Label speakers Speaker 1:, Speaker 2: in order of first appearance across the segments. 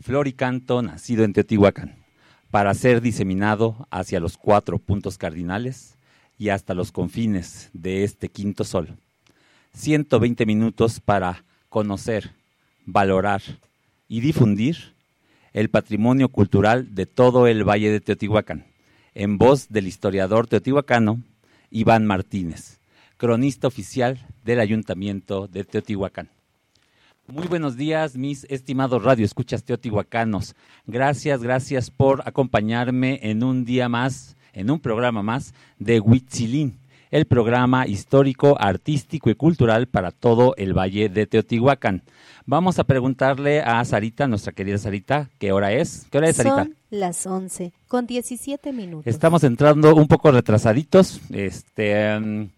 Speaker 1: Flor y canto nacido en Teotihuacán, para ser diseminado hacia los cuatro puntos cardinales y hasta los confines de este quinto sol. 120 minutos para conocer, valorar y difundir el patrimonio cultural de todo el Valle de Teotihuacán, en voz del historiador teotihuacano Iván Martínez, cronista oficial del Ayuntamiento de Teotihuacán. Muy buenos días, mis estimados radioescuchas teotihuacanos. Gracias, gracias por acompañarme en un día más, en un programa más de Huitzilín, el programa histórico, artístico y cultural para todo el Valle de Teotihuacán. Vamos a preguntarle a Sarita, nuestra querida Sarita, ¿qué hora es? ¿Qué hora es, Sarita?
Speaker 2: Son las 11 con 17 minutos.
Speaker 1: Estamos entrando un poco retrasaditos. Este,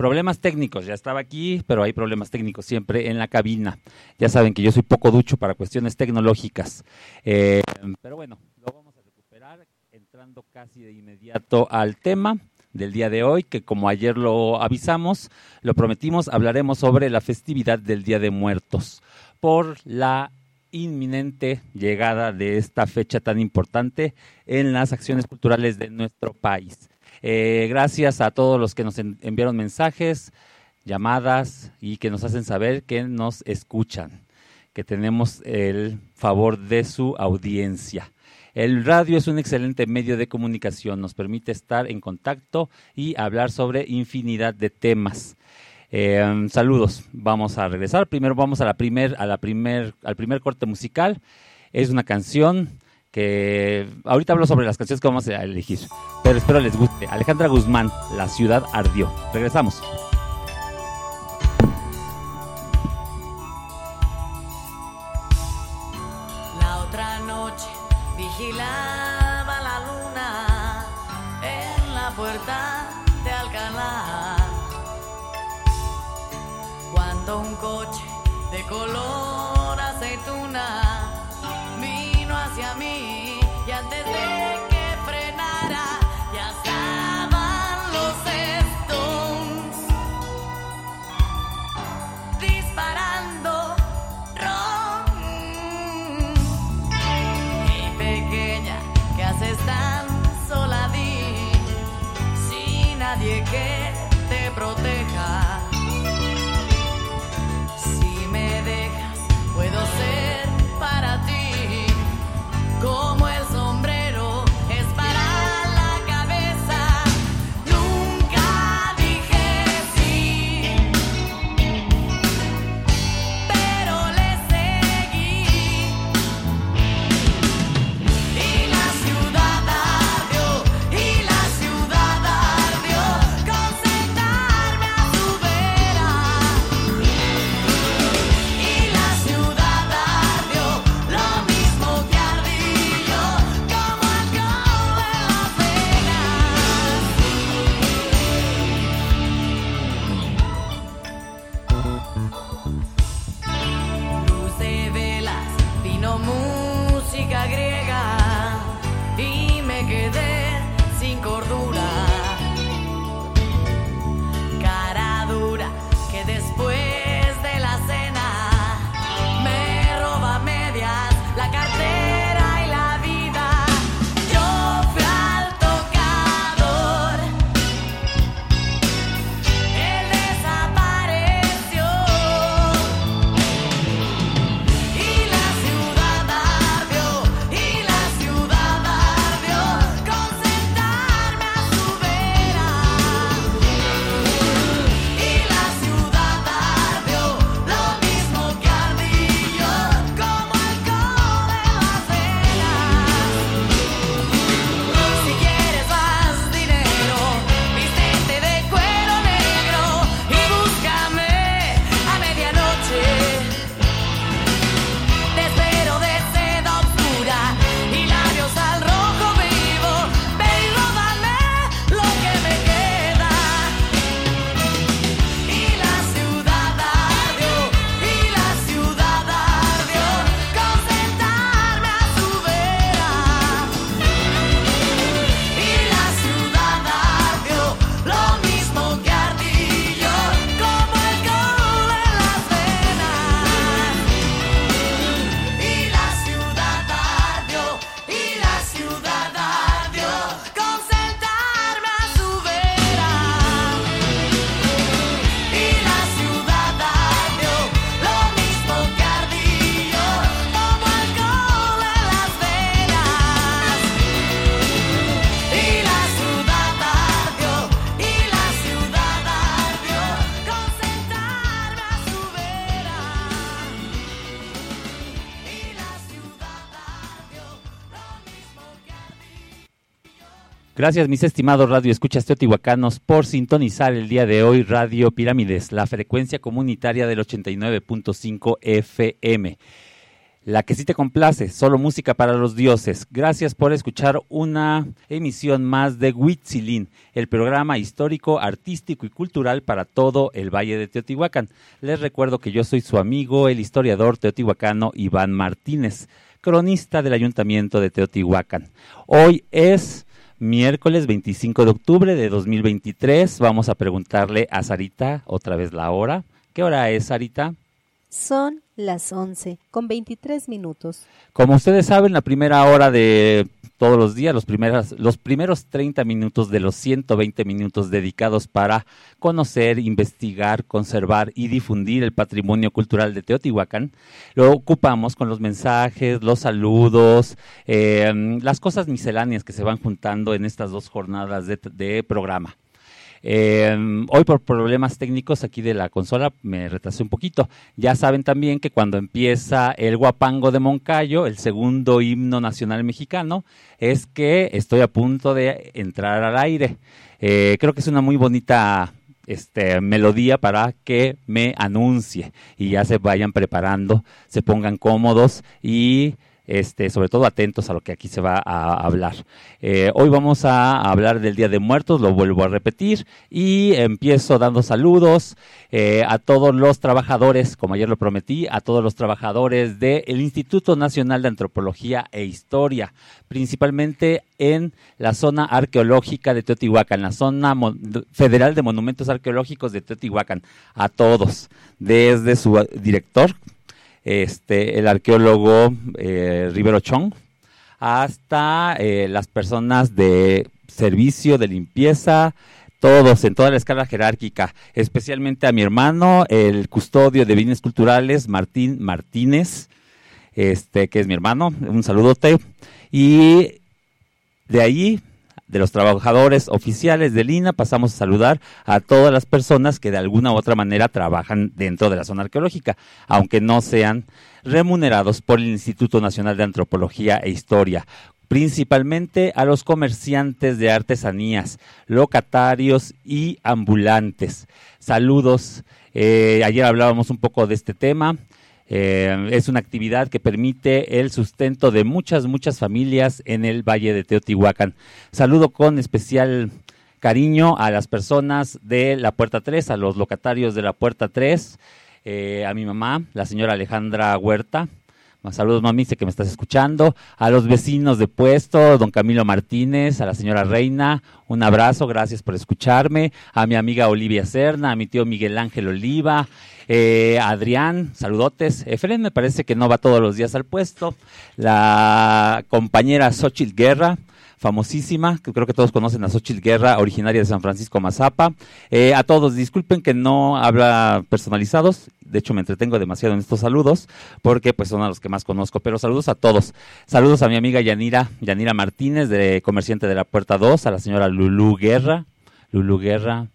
Speaker 1: problemas técnicos, ya estaba aquí, pero hay problemas técnicos siempre en la cabina. Ya saben que yo soy poco ducho para cuestiones tecnológicas. Eh, pero bueno, lo vamos a recuperar entrando casi de inmediato al tema del día de hoy, que como ayer lo avisamos, lo prometimos, hablaremos sobre la festividad del Día de Muertos por la inminente llegada de esta fecha tan importante en las acciones culturales de nuestro país. Eh, gracias a todos los que nos en- enviaron mensajes, llamadas y que nos hacen saber que nos escuchan, que tenemos el favor de su audiencia. El radio es un excelente medio de comunicación, nos permite estar en contacto y hablar sobre infinidad de temas. Eh, saludos, vamos a regresar. Primero vamos a la primer, a la primer, al primer corte musical. Es una canción que ahorita hablo sobre las canciones que vamos a elegir, pero espero les guste. Alejandra Guzmán, La ciudad ardió. Regresamos.
Speaker 3: La otra noche vigilaba la luna en la puerta de Alcalá. Cuando un coche de color aceituna
Speaker 1: Gracias, mis estimados radio escuchas teotihuacanos, por sintonizar el día de hoy Radio Pirámides, la frecuencia comunitaria del 89.5 FM. La que sí te complace, solo música para los dioses. Gracias por escuchar una emisión más de Huitzilín, el programa histórico, artístico y cultural para todo el Valle de Teotihuacán. Les recuerdo que yo soy su amigo, el historiador teotihuacano Iván Martínez, cronista del Ayuntamiento de Teotihuacán. Hoy es miércoles 25 de octubre de 2023. Vamos a preguntarle a Sarita otra vez la hora. ¿Qué hora es, Sarita?
Speaker 2: Son las 11 con 23 minutos.
Speaker 1: Como ustedes saben, la primera hora de todos los días, los, primeras, los primeros 30 minutos de los 120 minutos dedicados para conocer, investigar, conservar y difundir el patrimonio cultural de Teotihuacán, lo ocupamos con los mensajes, los saludos, eh, las cosas misceláneas que se van juntando en estas dos jornadas de, de programa. Eh, hoy por problemas técnicos aquí de la consola me retrasé un poquito. Ya saben también que cuando empieza el Guapango de Moncayo, el segundo himno nacional mexicano, es que estoy a punto de entrar al aire. Eh, creo que es una muy bonita este, melodía para que me anuncie y ya se vayan preparando, se pongan cómodos y este, sobre todo atentos a lo que aquí se va a hablar. Eh, hoy vamos a hablar del Día de Muertos, lo vuelvo a repetir, y empiezo dando saludos eh, a todos los trabajadores, como ayer lo prometí, a todos los trabajadores del Instituto Nacional de Antropología e Historia, principalmente en la zona arqueológica de Teotihuacán, la zona federal de monumentos arqueológicos de Teotihuacán, a todos, desde su director, este, el arqueólogo eh, Rivero Chong, hasta eh, las personas de servicio, de limpieza, todos, en toda la escala jerárquica, especialmente a mi hermano, el custodio de bienes culturales, Martín Martínez, este, que es mi hermano, un saludote, y de ahí de los trabajadores oficiales del INA, pasamos a saludar a todas las personas que de alguna u otra manera trabajan dentro de la zona arqueológica, aunque no sean remunerados por el Instituto Nacional de Antropología e Historia, principalmente a los comerciantes de artesanías, locatarios y ambulantes. Saludos. Eh, ayer hablábamos un poco de este tema. Eh, es una actividad que permite el sustento de muchas, muchas familias en el Valle de Teotihuacán. Saludo con especial cariño a las personas de la Puerta 3, a los locatarios de la Puerta 3, eh, a mi mamá, la señora Alejandra Huerta, Saludos, mami, sé que me estás escuchando. A los vecinos de puesto, don Camilo Martínez, a la señora Reina, un abrazo, gracias por escucharme. A mi amiga Olivia Serna, a mi tío Miguel Ángel Oliva, eh, Adrián, saludotes. Efren me parece que no va todos los días al puesto. La compañera Xochitl Guerra, famosísima, que creo que todos conocen a Xochitl Guerra, originaria de San Francisco Mazapa. Eh, a todos, disculpen que no habla personalizados, de hecho me entretengo demasiado en estos saludos, porque pues son a los que más conozco, pero saludos a todos. Saludos a mi amiga Yanira, Yanira Martínez, de Comerciante de la Puerta 2, a la señora Lulú Guerra, Lulú Guerra,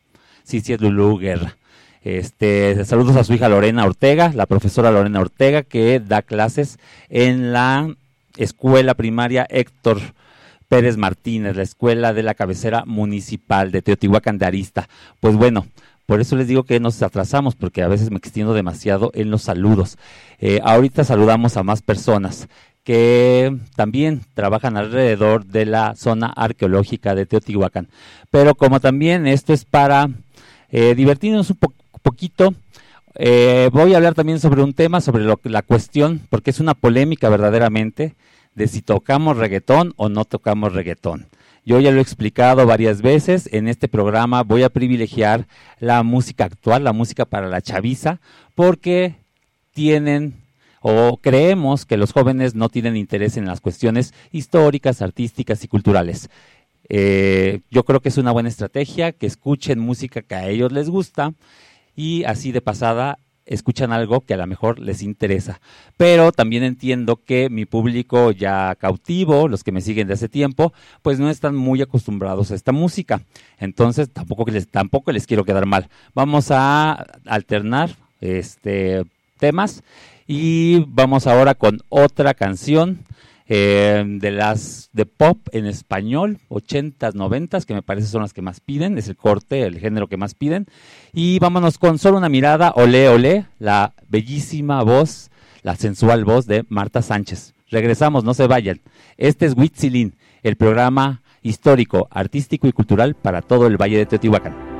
Speaker 1: sí, sí es Lulú Guerra. Este, saludos a su hija Lorena Ortega, la profesora Lorena Ortega, que da clases en la escuela primaria Héctor Pérez Martínez, la escuela de la cabecera municipal de Teotihuacán de Arista. Pues bueno, por eso les digo que nos atrasamos, porque a veces me extiendo demasiado en los saludos. Eh, ahorita saludamos a más personas que también trabajan alrededor de la zona arqueológica de Teotihuacán. Pero como también esto es para eh, divertirnos un poquito, eh, voy a hablar también sobre un tema, sobre lo, la cuestión, porque es una polémica verdaderamente, de si tocamos reggaetón o no tocamos reggaetón. Yo ya lo he explicado varias veces, en este programa voy a privilegiar la música actual, la música para la chaviza, porque tienen o creemos que los jóvenes no tienen interés en las cuestiones históricas, artísticas y culturales. Eh, yo creo que es una buena estrategia que escuchen música que a ellos les gusta y así de pasada escuchan algo que a lo mejor les interesa. Pero también entiendo que mi público ya cautivo, los que me siguen de hace tiempo, pues no están muy acostumbrados a esta música. Entonces tampoco les, tampoco les quiero quedar mal. Vamos a alternar este temas y vamos ahora con otra canción eh, de las de pop en español, 80s, 90s, que me parece son las que más piden, es el corte, el género que más piden. Y vámonos con solo una mirada, olé, olé, la bellísima voz,
Speaker 4: la sensual voz de Marta Sánchez. Regresamos, no se vayan. Este es Huitzilín, el programa histórico, artístico y cultural para todo el Valle de Teotihuacán.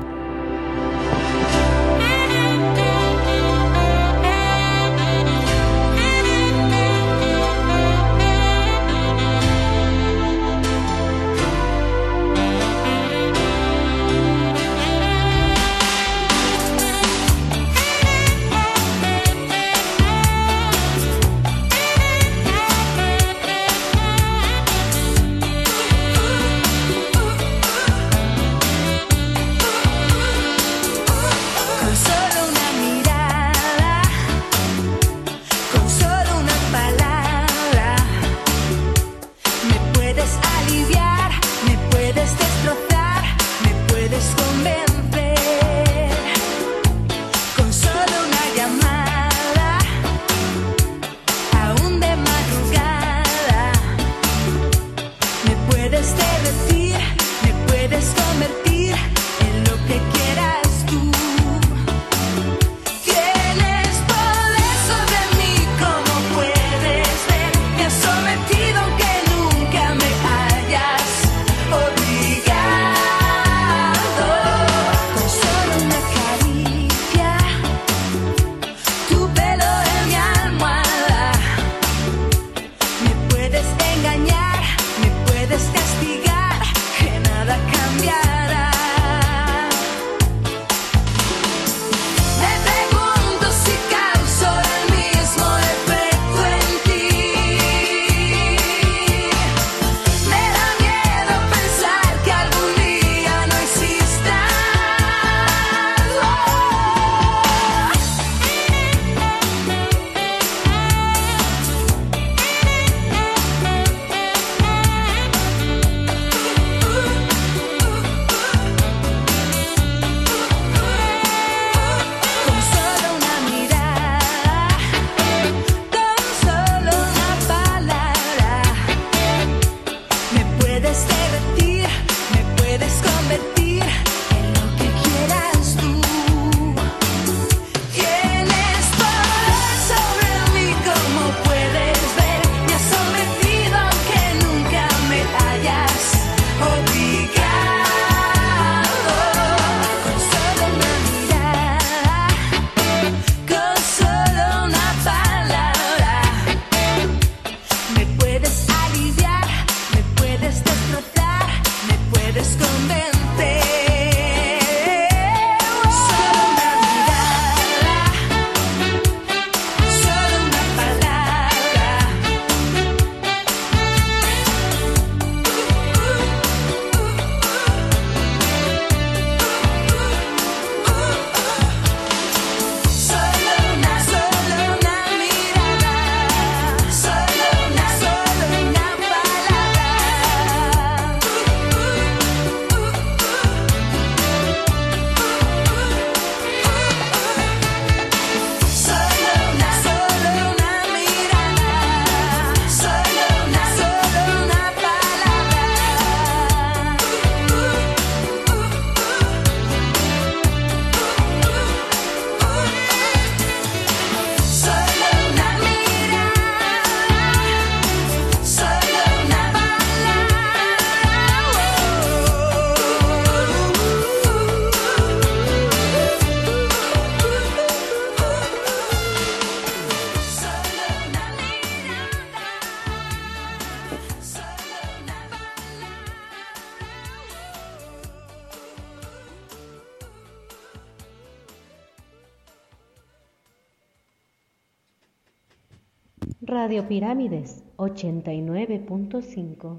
Speaker 2: Radio Pirámides 89.5.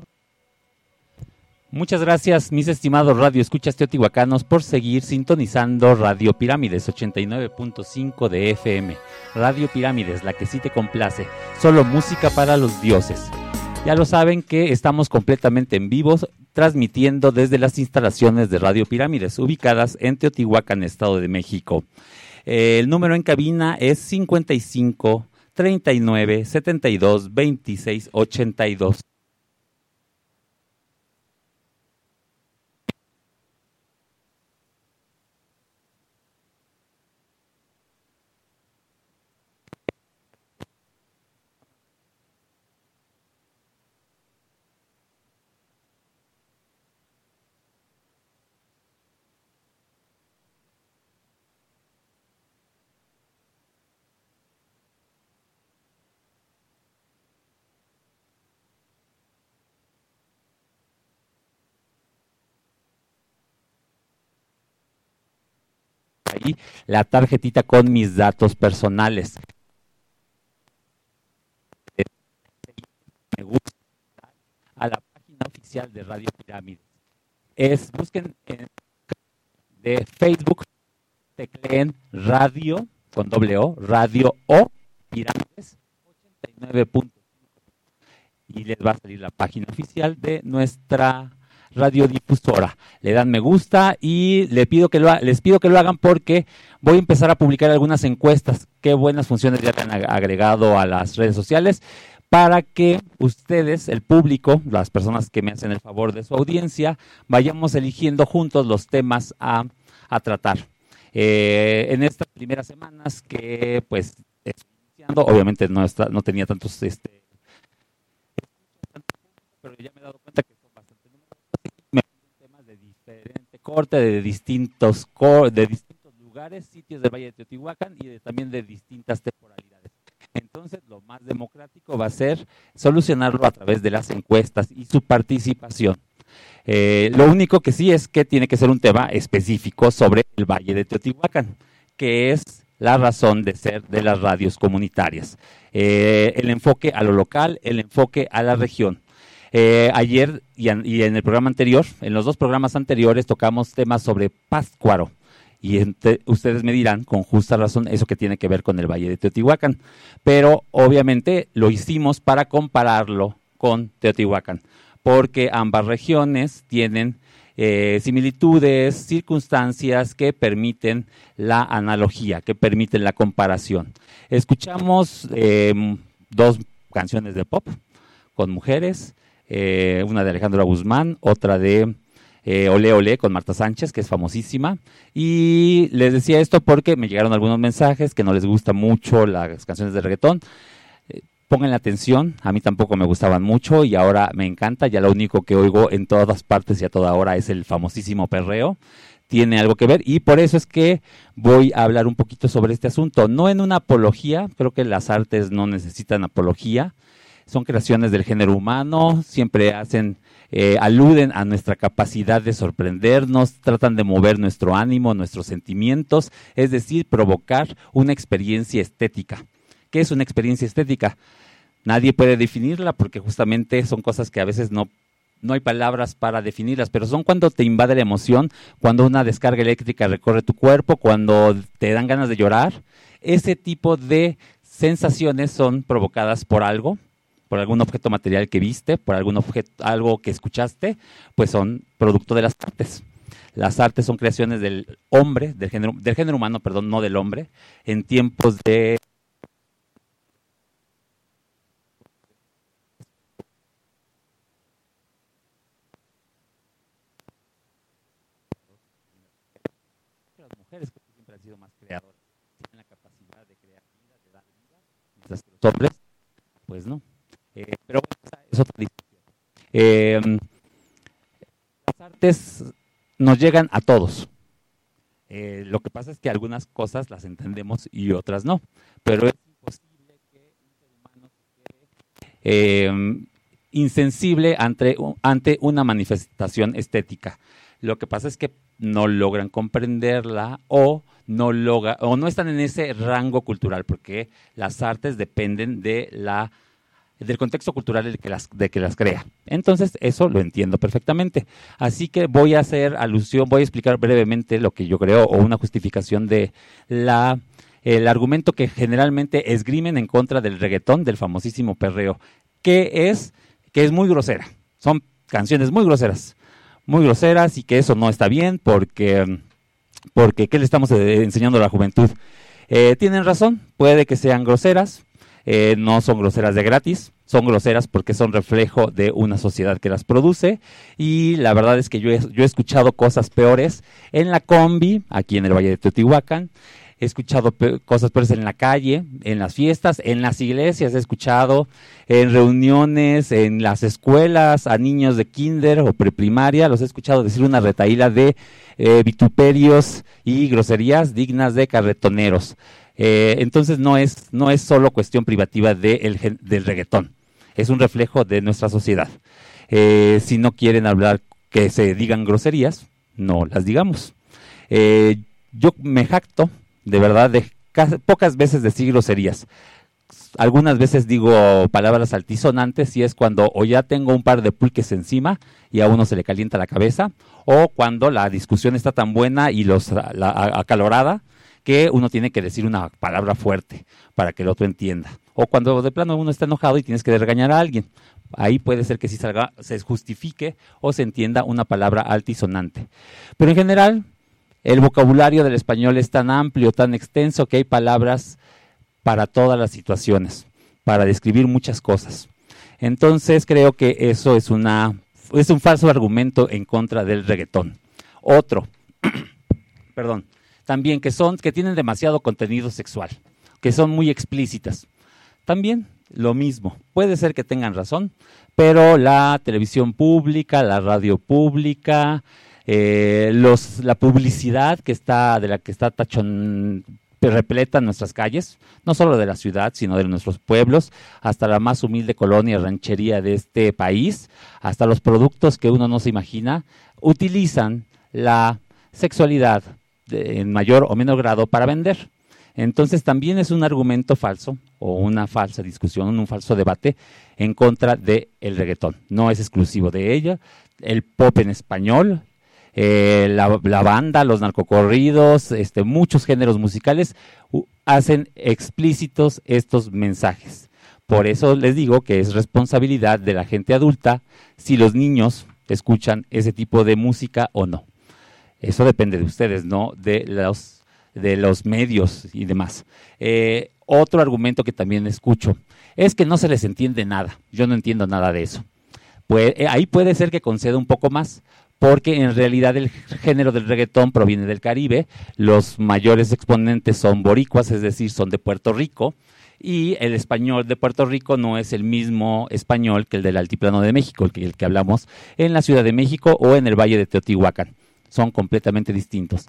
Speaker 4: Muchas gracias, mis estimados Radio Escuchas Teotihuacanos, por seguir sintonizando Radio Pirámides 89.5 de FM. Radio Pirámides, la que sí te complace. Solo música para los dioses. Ya lo saben que estamos completamente en vivo, transmitiendo desde las instalaciones de Radio Pirámides, ubicadas en Teotihuacán, Estado de México. Eh, el número en cabina es 55 39 72 26 82.
Speaker 1: La tarjetita con mis datos personales. Me gusta a la página oficial de Radio Pirámides. Es, busquen en de Facebook, tecleen radio con doble O, radio o pirámides 89 y les va a salir la página oficial de nuestra radiodifusora. Le dan me gusta y le pido que lo, ha- les pido que lo hagan porque voy a empezar a publicar algunas encuestas. Qué buenas funciones ya le han ag- agregado a las redes sociales para que ustedes, el público, las personas que me hacen el favor de su audiencia, vayamos eligiendo juntos los temas a, a tratar. Eh, en estas primeras semanas que pues estoy iniciando, obviamente no, está, no tenía tantos este, pero ya me he dado cuenta que son bastante numerosos y me piden temas de diferente corte, de distintos co- de distintos lugares, sitios del Valle de Teotihuacán y de- también de distintas temporalidades. Entonces, lo más democrático va a ser solucionarlo a través de las encuestas y su participación. Eh, lo único que sí es que tiene que ser un tema específico sobre el Valle de Teotihuacán, que es la razón de ser de las radios comunitarias. Eh, el enfoque a lo local, el enfoque a la región. Eh, ayer y, en el programa anterior, en los dos programas anteriores, tocamos temas sobre Páscuaro. Y ustedes me dirán, con justa razón, eso que tiene que ver con el Valle de Teotihuacán. Pero obviamente lo hicimos para compararlo con Teotihuacán, porque ambas regiones tienen eh, similitudes, circunstancias que permiten la analogía, que permiten la comparación. Escuchamos eh, dos canciones de pop con mujeres, eh, una de Alejandra Guzmán, otra de eh, Ole Ole con Marta Sánchez, que es famosísima. Y les decía esto porque me llegaron algunos mensajes que no les gusta mucho las canciones de reggaetón. Eh, Pónganle atención, a mí tampoco me gustaban mucho y ahora me encanta, ya lo único que oigo en todas partes y a toda hora es el famosísimo perreo tiene algo que ver y por eso es que voy a hablar un poquito sobre este asunto, no en una apología, creo que las artes no necesitan apología, son creaciones del género humano, siempre hacen, eh, aluden a nuestra capacidad de sorprendernos, tratan de mover nuestro ánimo, nuestros sentimientos, es decir, provocar una experiencia estética. ¿Qué es una experiencia estética? Nadie puede definirla porque justamente son cosas que a veces no no hay palabras para definirlas, pero son cuando te invade la emoción, cuando una descarga eléctrica recorre tu cuerpo, cuando te dan ganas de llorar. Ese tipo de sensaciones son provocadas por algo, por algún objeto material que viste, por algún objeto, algo que escuchaste, pues son producto de las artes. Las artes son creaciones del hombre, del género, del género humano, perdón, no del hombre, en tiempos de las mujeres que siempre han sido más creadoras, tienen la capacidad de crear vida, de dar vida, mientras que los hombres, pues no. Eh, pero es otra discusión. Eh, las artes nos llegan a todos. Eh, lo que pasa es que algunas cosas las entendemos y otras no. Pero es imposible que un ser humano quede insensible ante, ante una manifestación estética. Lo que pasa es que no logran comprenderla o no logra, o no están en ese rango cultural, porque las artes dependen de la del contexto cultural de que, las, de que las crea. Entonces, eso lo entiendo perfectamente. Así que voy a hacer alusión, voy a explicar brevemente lo que yo creo o una justificación de la el argumento que generalmente esgrimen en contra del reggaetón, del famosísimo perreo, que es que es muy grosera. Son canciones muy groseras, muy groseras y que eso no está bien porque porque ¿qué le estamos eh, enseñando a la juventud? Eh, tienen razón, puede que sean groseras, eh, no son groseras de gratis, son groseras porque son reflejo de una sociedad que las produce. Y la verdad es que yo he, yo he escuchado cosas peores en la combi, aquí en el Valle de Teotihuacán, he escuchado cosas peores en la calle, en las fiestas, en las iglesias, he escuchado en reuniones, en las escuelas, a niños de kinder o preprimaria, los he escuchado decir una retaíla de eh, vituperios y groserías dignas de carretoneros. Eh, entonces no es, no es solo cuestión privativa de el, del reggaetón, es un reflejo de nuestra sociedad. Eh, si no quieren hablar que se digan groserías, no las digamos. Eh, Yo me jacto, de verdad, de ca- pocas veces decir groserías. Algunas veces digo palabras altisonantes y es cuando o ya tengo un par de pulques encima y a uno se le calienta la cabeza, o cuando la discusión está tan buena y los, la, acalorada que uno tiene que decir una palabra fuerte para que el otro entienda. O cuando de plano uno está enojado y tienes que regañar a alguien. Ahí puede ser que sí salga, se justifique o se entienda una palabra altisonante. Pero en general, el vocabulario del español es tan amplio, tan extenso, que hay palabras para todas las situaciones, para describir muchas cosas. Entonces creo que eso es una es un falso argumento en contra del reggaetón. Otro, perdón, también que son que tienen demasiado contenido sexual, que son muy explícitas. También lo mismo. Puede ser que tengan razón, pero la televisión pública, la radio pública, eh, la publicidad que está de la que está tachón repleta en nuestras calles, no solo de la ciudad, sino de nuestros pueblos, hasta la más humilde colonia ranchería de este país, hasta los productos que uno no se imagina, utilizan la sexualidad en mayor o menor grado para vender. Entonces también es un argumento falso o una falsa discusión, un falso debate en contra del reggaetón. No es exclusivo de ella. El pop en español, eh, la, la banda, los narcocorridos, este, muchos géneros musicales hacen explícitos estos mensajes. Por eso les digo que es responsabilidad de la gente adulta si los niños escuchan ese tipo de música o no. Eso depende de ustedes, no de los de los medios y demás. Eh, otro argumento que también escucho es que no se les entiende nada. Yo no entiendo nada de eso. Eh, ahí puede ser que conceda un poco más, porque en realidad el género del reggaetón proviene del Caribe, los mayores exponentes son boricuas, es decir, son de Puerto Rico, y el español de Puerto Rico no es el mismo español que el del Altiplano de México, el que, el que hablamos en la Ciudad de México o en el Valle de Teotihuacán. Son completamente distintos,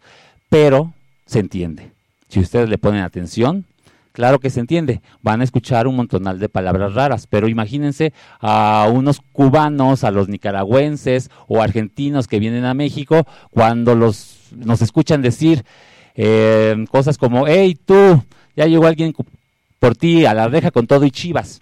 Speaker 1: pero se entiende. Si ustedes le ponen atención, claro que se entiende. Van a escuchar un montonal de palabras raras, pero imagínense a unos cubanos, a los nicaragüenses o argentinos que vienen a México cuando los nos escuchan decir eh, cosas como, hey tú, ya llegó alguien por ti a la reja con todo y chivas.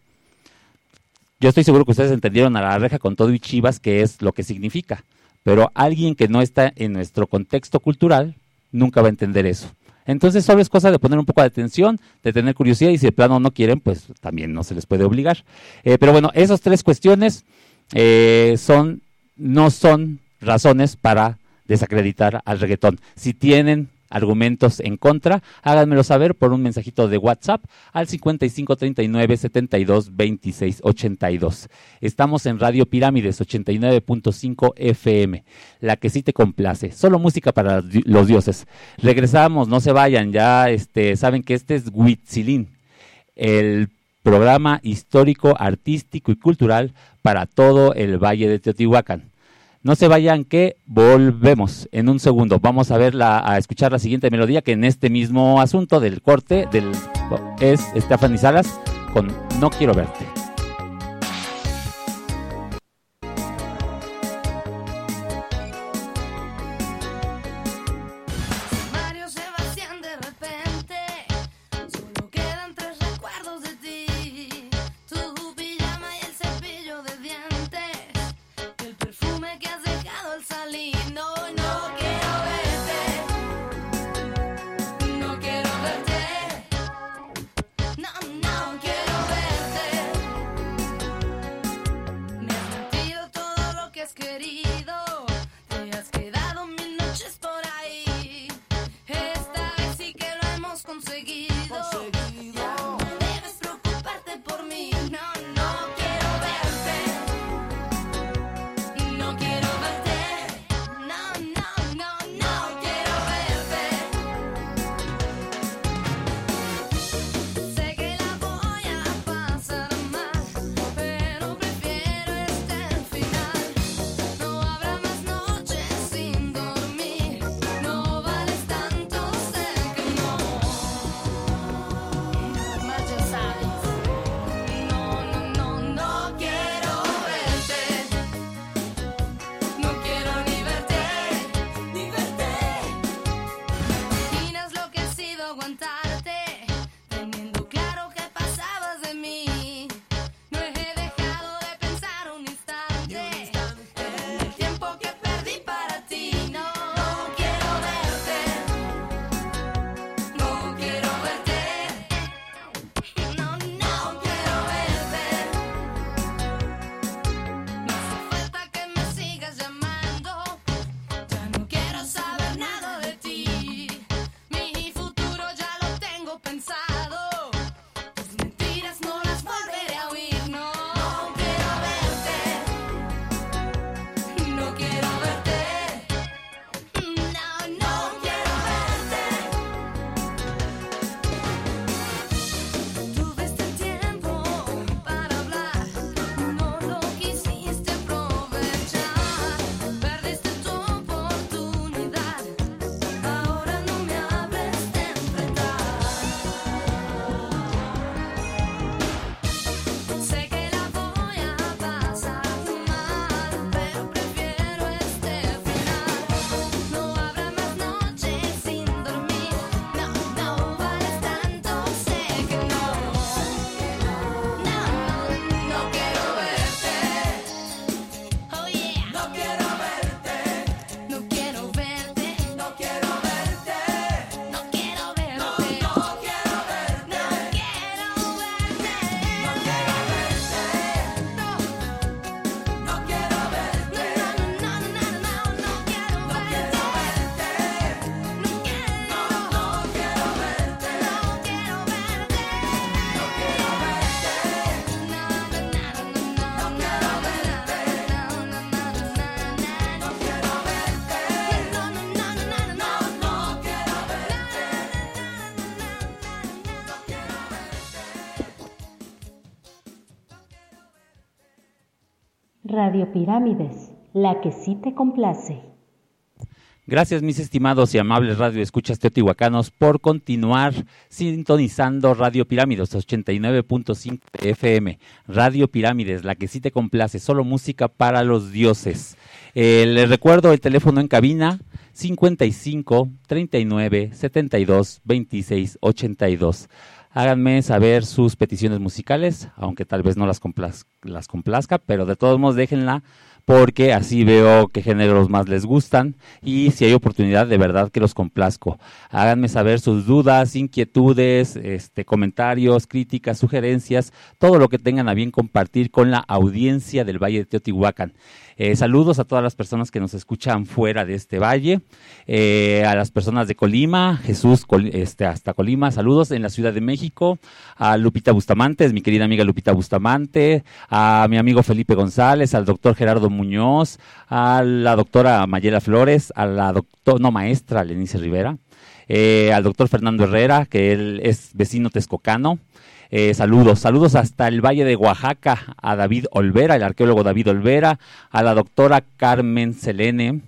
Speaker 1: Yo estoy seguro que ustedes entendieron a la reja con todo y chivas qué es lo que significa, pero alguien que no está en nuestro contexto cultural nunca va a entender eso. Entonces solo es cosa de poner un poco de atención, de tener curiosidad y si de plano no quieren, pues también no se les puede obligar. Eh, pero bueno, esas tres cuestiones eh, son, no son razones para desacreditar al reggaetón. Si tienen argumentos en contra, háganmelo saber por un mensajito de WhatsApp al 55 39 72 26 82. Estamos en Radio Pirámides 89.5 FM, la que sí te complace. Solo música para los dioses. Regresamos, no se vayan, ya este, saben que este es Huitzilín, el programa histórico, artístico y cultural para todo el Valle de Teotihuacán. No se vayan que volvemos en un segundo. Vamos a ver la, a escuchar la siguiente melodía que en este mismo asunto del corte del es Stephanie Salas con No quiero verte.
Speaker 2: Radio Pirámides, la que sí te complace.
Speaker 1: Gracias, mis estimados y amables radio escuchas teotihuacanos, por continuar sintonizando Radio Pirámides 89.5 FM. Radio Pirámides, la que sí te complace, solo música para los dioses. Eh, les recuerdo el teléfono en cabina 55 39 72 26 82. Háganme saber sus peticiones musicales, aunque tal vez no las, complaz- las complazca, pero de todos modos déjenla porque así veo qué géneros más les gustan y si hay oportunidad de verdad que los complazco. Háganme saber sus dudas, inquietudes, este, comentarios, críticas, sugerencias, todo lo que tengan a bien compartir con la audiencia del Valle de Teotihuacán. Eh, saludos a todas las personas que nos escuchan fuera de este valle, eh, a las personas de Colima, Jesús este, hasta Colima, saludos en la Ciudad de México, a Lupita Bustamante, mi querida amiga Lupita Bustamante, a mi amigo Felipe González, al doctor Gerardo Muñoz, a la doctora Mayela Flores, a la doctora, no maestra Lenice Rivera, eh, al doctor Fernando Herrera, que él es vecino texcocano. Eh, saludos, saludos hasta el Valle de Oaxaca, a David Olvera, el arqueólogo David Olvera, a la doctora Carmen Selene.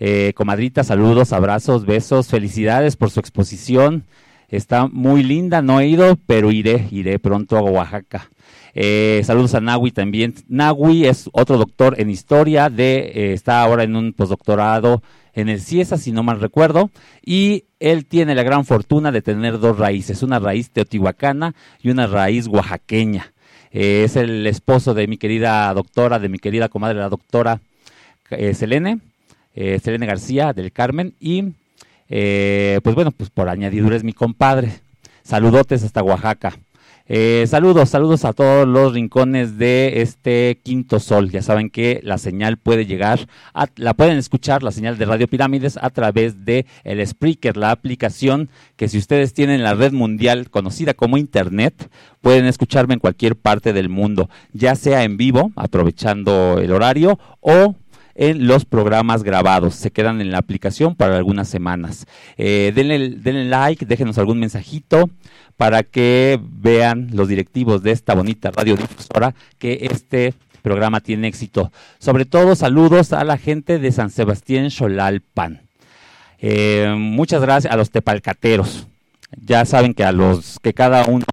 Speaker 1: Eh, comadrita, saludos, abrazos, besos, felicidades por su exposición. Está muy linda, no he ido, pero iré, iré pronto a Oaxaca. Eh, saludos a Nahui también. Nahui es otro doctor en historia, de, eh, está ahora en un postdoctorado en el CIESA, si no mal recuerdo, y él tiene la gran fortuna de tener dos raíces, una raíz teotihuacana y una raíz oaxaqueña. Eh, es el esposo de mi querida doctora, de mi querida comadre, la doctora eh, Selene, eh, Selene García del Carmen, y eh, pues bueno, pues por añadidura es mi compadre. Saludotes hasta Oaxaca. Eh, saludos, saludos a todos los rincones de este quinto sol. Ya saben que la señal puede llegar, la pueden escuchar, la señal de Radio Pirámides, a través de el Spreaker, la aplicación que si ustedes tienen la red mundial conocida como Internet, pueden escucharme en cualquier parte del mundo, ya sea en vivo, aprovechando el horario, o en los programas grabados. Se quedan en la aplicación para algunas semanas. Eh, denle, denle like, déjenos algún mensajito para que vean los directivos de esta bonita radiodifusora que este programa tiene éxito. Sobre todo saludos a la gente de San Sebastián Xolalpan. Eh, muchas gracias a los tepalcateros. Ya saben que a los que cada uno,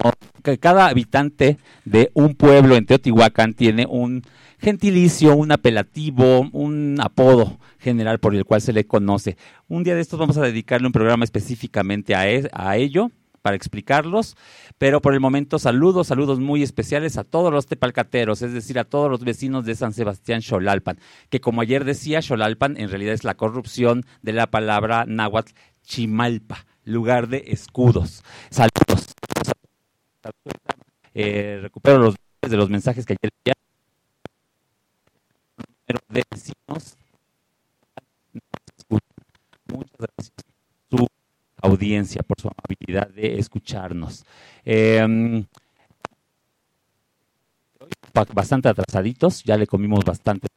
Speaker 1: que cada habitante de un pueblo en Teotihuacán tiene un gentilicio, un apelativo, un apodo general por el cual se le conoce. Un día de estos vamos a dedicarle un programa específicamente a, ello para explicarlos, pero por el momento saludos, saludos muy especiales a todos los tepalcateros, es decir, a todos los vecinos de San Sebastián Xolalpan, que como ayer decía, Xolalpan en realidad es la corrupción de la palabra náhuatl Chimalpa, lugar de escudos. Saludos. Eh, recupero los de los mensajes que ayer. Número de vecinos. Muchas gracias por su audiencia, por su amabilidad de escucharnos. Eh, ba- bastante atrasaditos, ya le comimos bastante.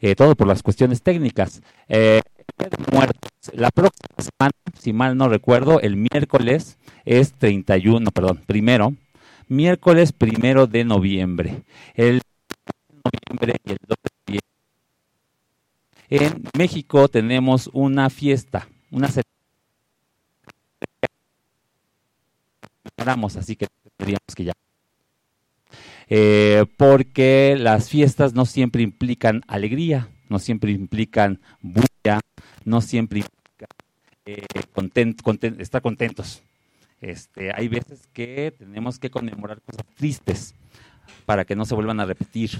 Speaker 1: Eh, todo por las cuestiones técnicas. Eh, de Muertos. La próxima semana, si mal no recuerdo, el miércoles es 31, perdón, primero, miércoles primero de noviembre. El noviembre y el 2 de noviembre. En México tenemos una fiesta, una celebramos, así que tendríamos que ya. Eh, porque las fiestas no siempre implican alegría, no siempre implican bulla, no siempre implican eh, content- estar contentos. Este, hay veces que tenemos que conmemorar cosas tristes para que no se vuelvan a repetir.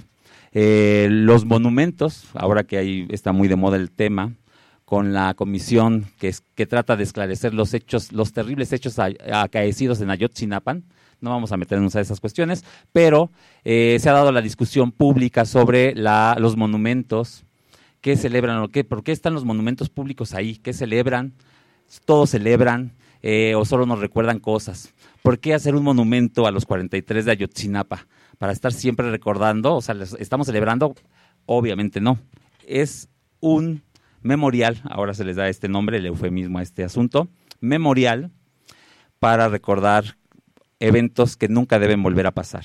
Speaker 1: Eh, los monumentos, ahora que ahí está muy de moda el tema, con la comisión que, es- que trata de esclarecer los hechos, los terribles hechos acaecidos en Ayotzinapan. No vamos a meternos a esas cuestiones, pero eh, se ha dado la discusión pública sobre la, los monumentos, qué celebran o qué, por qué están los monumentos públicos ahí, qué celebran, todos celebran eh, o solo nos recuerdan cosas. ¿Por qué hacer un monumento a los 43 de Ayotzinapa? Para estar siempre recordando, o sea, estamos celebrando, obviamente no. Es un memorial, ahora se les da este nombre, el eufemismo a este asunto, memorial para recordar eventos que nunca deben volver a pasar.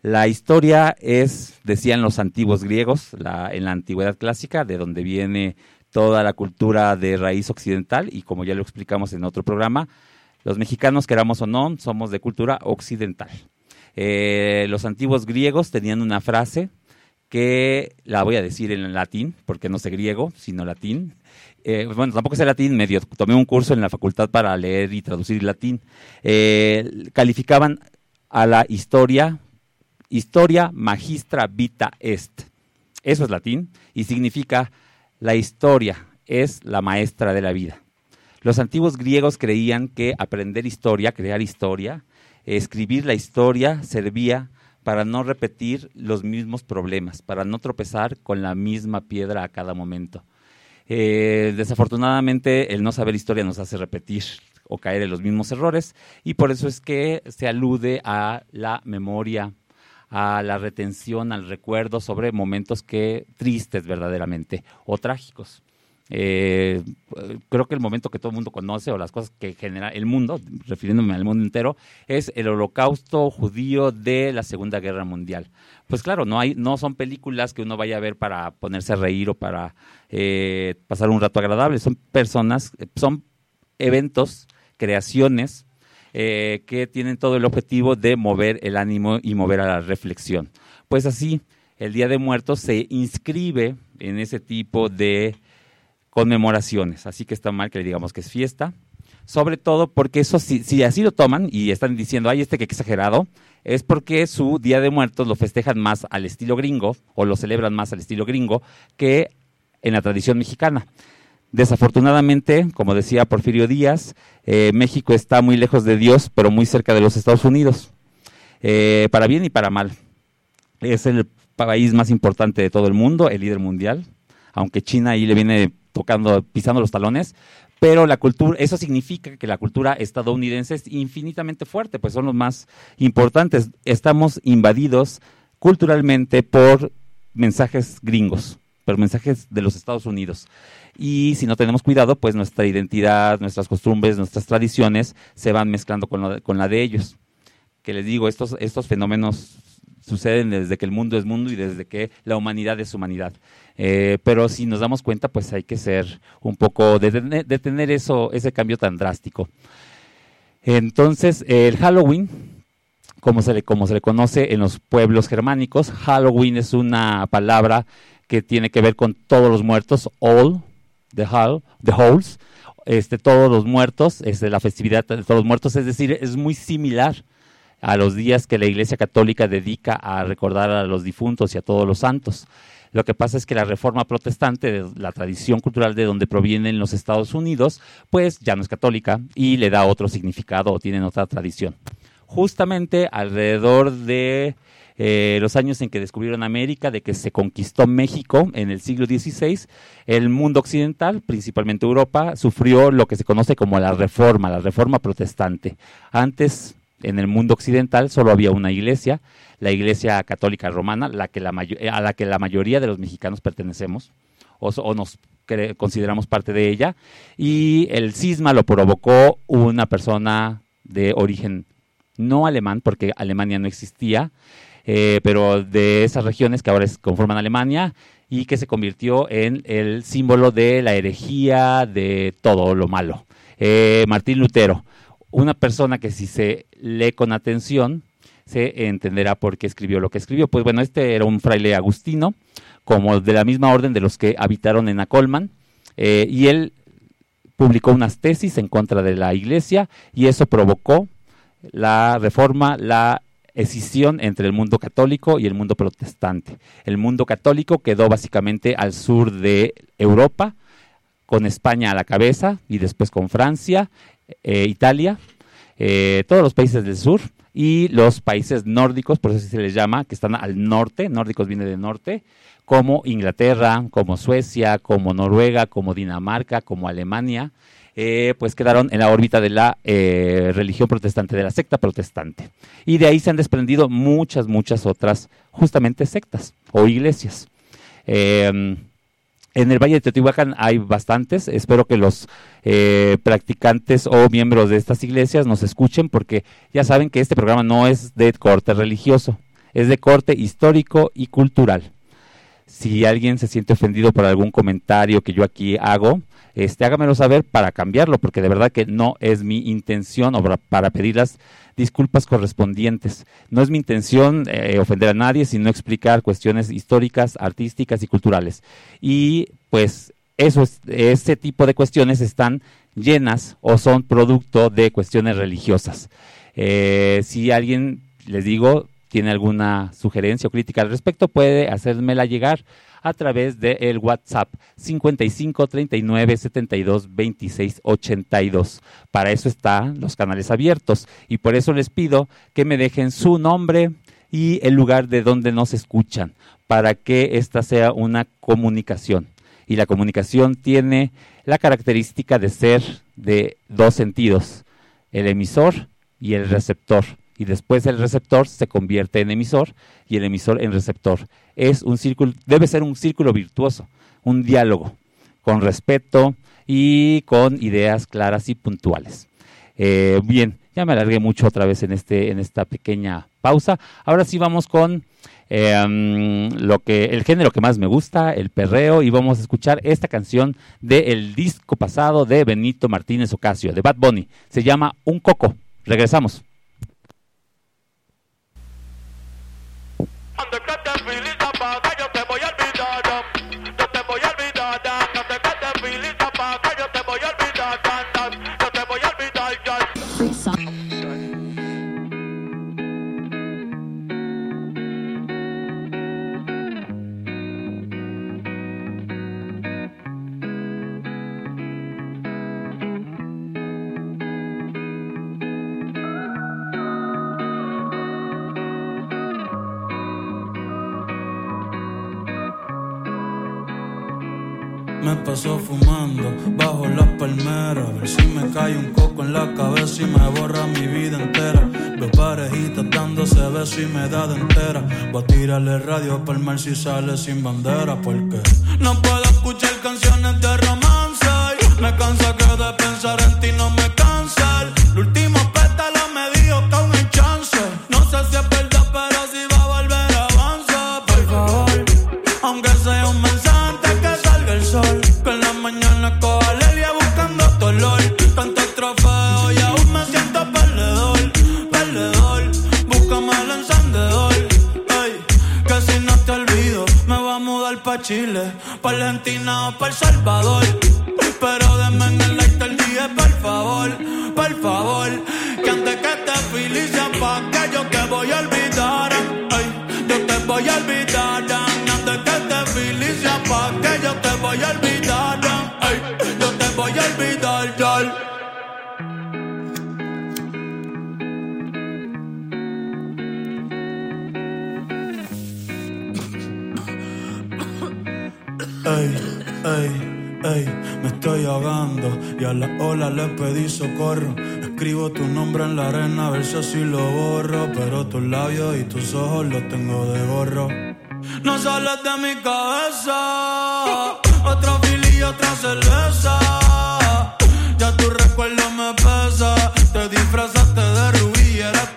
Speaker 1: La historia es, decían los antiguos griegos, la, en la antigüedad clásica, de donde viene toda la cultura de raíz occidental, y como ya lo explicamos en otro programa, los mexicanos, queramos o no, somos de cultura occidental. Eh, los antiguos griegos tenían una frase que la voy a decir en latín, porque no sé griego, sino latín. Eh, bueno, tampoco sé latín, medio tomé un curso en la facultad para leer y traducir latín. Eh, calificaban a la historia, historia magistra vita est. Eso es latín y significa la historia es la maestra de la vida. Los antiguos griegos creían que aprender historia, crear historia, escribir la historia servía para no repetir los mismos problemas, para no tropezar con la misma piedra a cada momento. Eh, desafortunadamente, el no saber historia nos hace repetir o caer en los mismos errores y por eso es que se alude a la memoria, a la retención, al recuerdo sobre momentos que tristes verdaderamente o trágicos. Eh, creo que el momento que todo el mundo conoce o las cosas que genera el mundo, refiriéndome al mundo entero, es el holocausto judío de la Segunda Guerra Mundial. Pues claro, no hay, no son películas que uno vaya a ver para ponerse a reír o para eh, pasar un rato agradable, son personas, son eventos, creaciones eh, que tienen todo el objetivo de mover el ánimo y mover a la reflexión. Pues así, el Día de Muertos se inscribe en ese tipo de conmemoraciones, así que está mal que le digamos que es fiesta, sobre todo porque eso, si, si así lo toman y están diciendo, ay, este que exagerado, es porque su Día de Muertos lo festejan más al estilo gringo o lo celebran más al estilo gringo que en la tradición mexicana. Desafortunadamente, como decía Porfirio Díaz, eh, México está muy lejos de Dios, pero muy cerca de los Estados Unidos, eh, para bien y para mal. Es el país más importante de todo el mundo, el líder mundial, aunque China ahí le viene tocando, pisando los talones, pero la cultura, eso significa que la cultura estadounidense es infinitamente fuerte, pues son los más importantes. Estamos invadidos culturalmente por mensajes gringos, por mensajes de los Estados Unidos. Y si no tenemos cuidado, pues nuestra identidad, nuestras costumbres, nuestras tradiciones se van mezclando con, lo- con la de ellos. Que les digo, estos, estos fenómenos suceden desde que el mundo es mundo y desde que la humanidad es humanidad. Eh, pero si nos damos cuenta, pues hay que ser un poco, de, tener- de tener eso, ese cambio tan drástico. Entonces, el Halloween, como se, le, como se le conoce en los pueblos germánicos, Halloween es una palabra que tiene que ver con todos los muertos, all, the, hall, the halls, este, todos los muertos, es la festividad de todos los muertos, es decir, es muy similar a los días que la Iglesia Católica dedica a recordar a los difuntos y a todos los santos. Lo que pasa es que la reforma protestante, la tradición cultural de donde provienen los Estados Unidos, pues ya no es católica y le da otro significado o tienen otra tradición. Justamente alrededor de eh, los años en que descubrieron América, de que se conquistó México en el siglo XVI, el mundo occidental, principalmente Europa, sufrió lo que se conoce como la reforma, la reforma protestante. Antes, en el mundo occidental, solo había una iglesia, la Iglesia Católica Romana, la que la a la que la mayoría de los mexicanos pertenecemos o, nos consideramos parte de ella, y el cisma lo provocó una persona de origen no alemán, porque Alemania no existía, eh, pero de esas regiones que ahora conforman Alemania y que se convirtió en el símbolo de la herejía, de todo lo malo. Eh, Martín Lutero, una persona que si se lee con atención, se entenderá por qué escribió lo que escribió. Pues bueno, este era un fraile agustino, como de la misma orden de los que habitaron en Acolman, eh, y él publicó unas tesis en contra de la iglesia y eso provocó la reforma, la escisión entre el mundo católico y el mundo protestante. El mundo católico quedó básicamente al sur de Europa, con España a la cabeza y después con Francia, eh, Italia, eh, todos los países del sur y los países nórdicos, por eso se les llama, que están al norte, nórdicos viene del norte, como Inglaterra, como Suecia, como Noruega, como Dinamarca, como Alemania, eh, pues quedaron en la órbita de la religión protestante, de la secta protestante. Y de ahí se han desprendido muchas, muchas otras, justamente sectas o iglesias. En el Valle de Teotihuacán hay bastantes. Espero que los eh, practicantes o miembros de estas iglesias nos escuchen porque ya saben que este programa no es de corte religioso. es de corte histórico y cultural. Si alguien se siente ofendido por algún comentario que yo aquí hago, este, hágamelo saber para cambiarlo, porque de verdad que no es mi intención o para, pedir las disculpas correspondientes. No es mi intención eh, ofender a nadie, sino explicar cuestiones históricas, artísticas y culturales. Y pues eso es, ese tipo de cuestiones están llenas o son producto de cuestiones religiosas. Eh, si alguien, les digo, tiene alguna sugerencia o crítica al respecto, puede hacérmela llegar a través del WhatsApp 55 39 72 26 82. Para eso están los canales abiertos y por eso les pido que me dejen su nombre y el lugar de donde nos escuchan para que esta sea una comunicación. Y la comunicación tiene la característica de ser de dos sentidos, el emisor y el receptor y después el receptor se convierte en emisor y el emisor en receptor. Es un círculo, debe ser un círculo virtuoso, un diálogo con respeto y con ideas claras y puntuales. Eh, bien, ya me alargué mucho otra vez en este en esta pequeña pausa. Ahora sí vamos con eh, lo que el género que más me gusta, el perreo, y vamos a escuchar esta canción del disco pasado de Benito Martínez Ocasio, de Bad Bunny. Se llama Un Coco. Regresamos.
Speaker 5: Ande que
Speaker 6: Me paso fumando bajo las palmeras. A ver si me cae un coco en la cabeza y me borra mi vida entera. Veo parejitas dándose besos y me da de entera. Voy a tirarle radio para el mar si sale sin bandera. Porque no puedo escuchar canciones de romance. Me cansa que de pensar en ti no me pa' El Salvador. La ola le pedí socorro. Escribo tu nombre en la arena a ver si así lo borro, pero tus labios y tus ojos los tengo de gorro. No sales de mi cabeza, otro fili y otra cerveza. Ya tu recuerdo me pesa, te disfrazaste de rubí y eras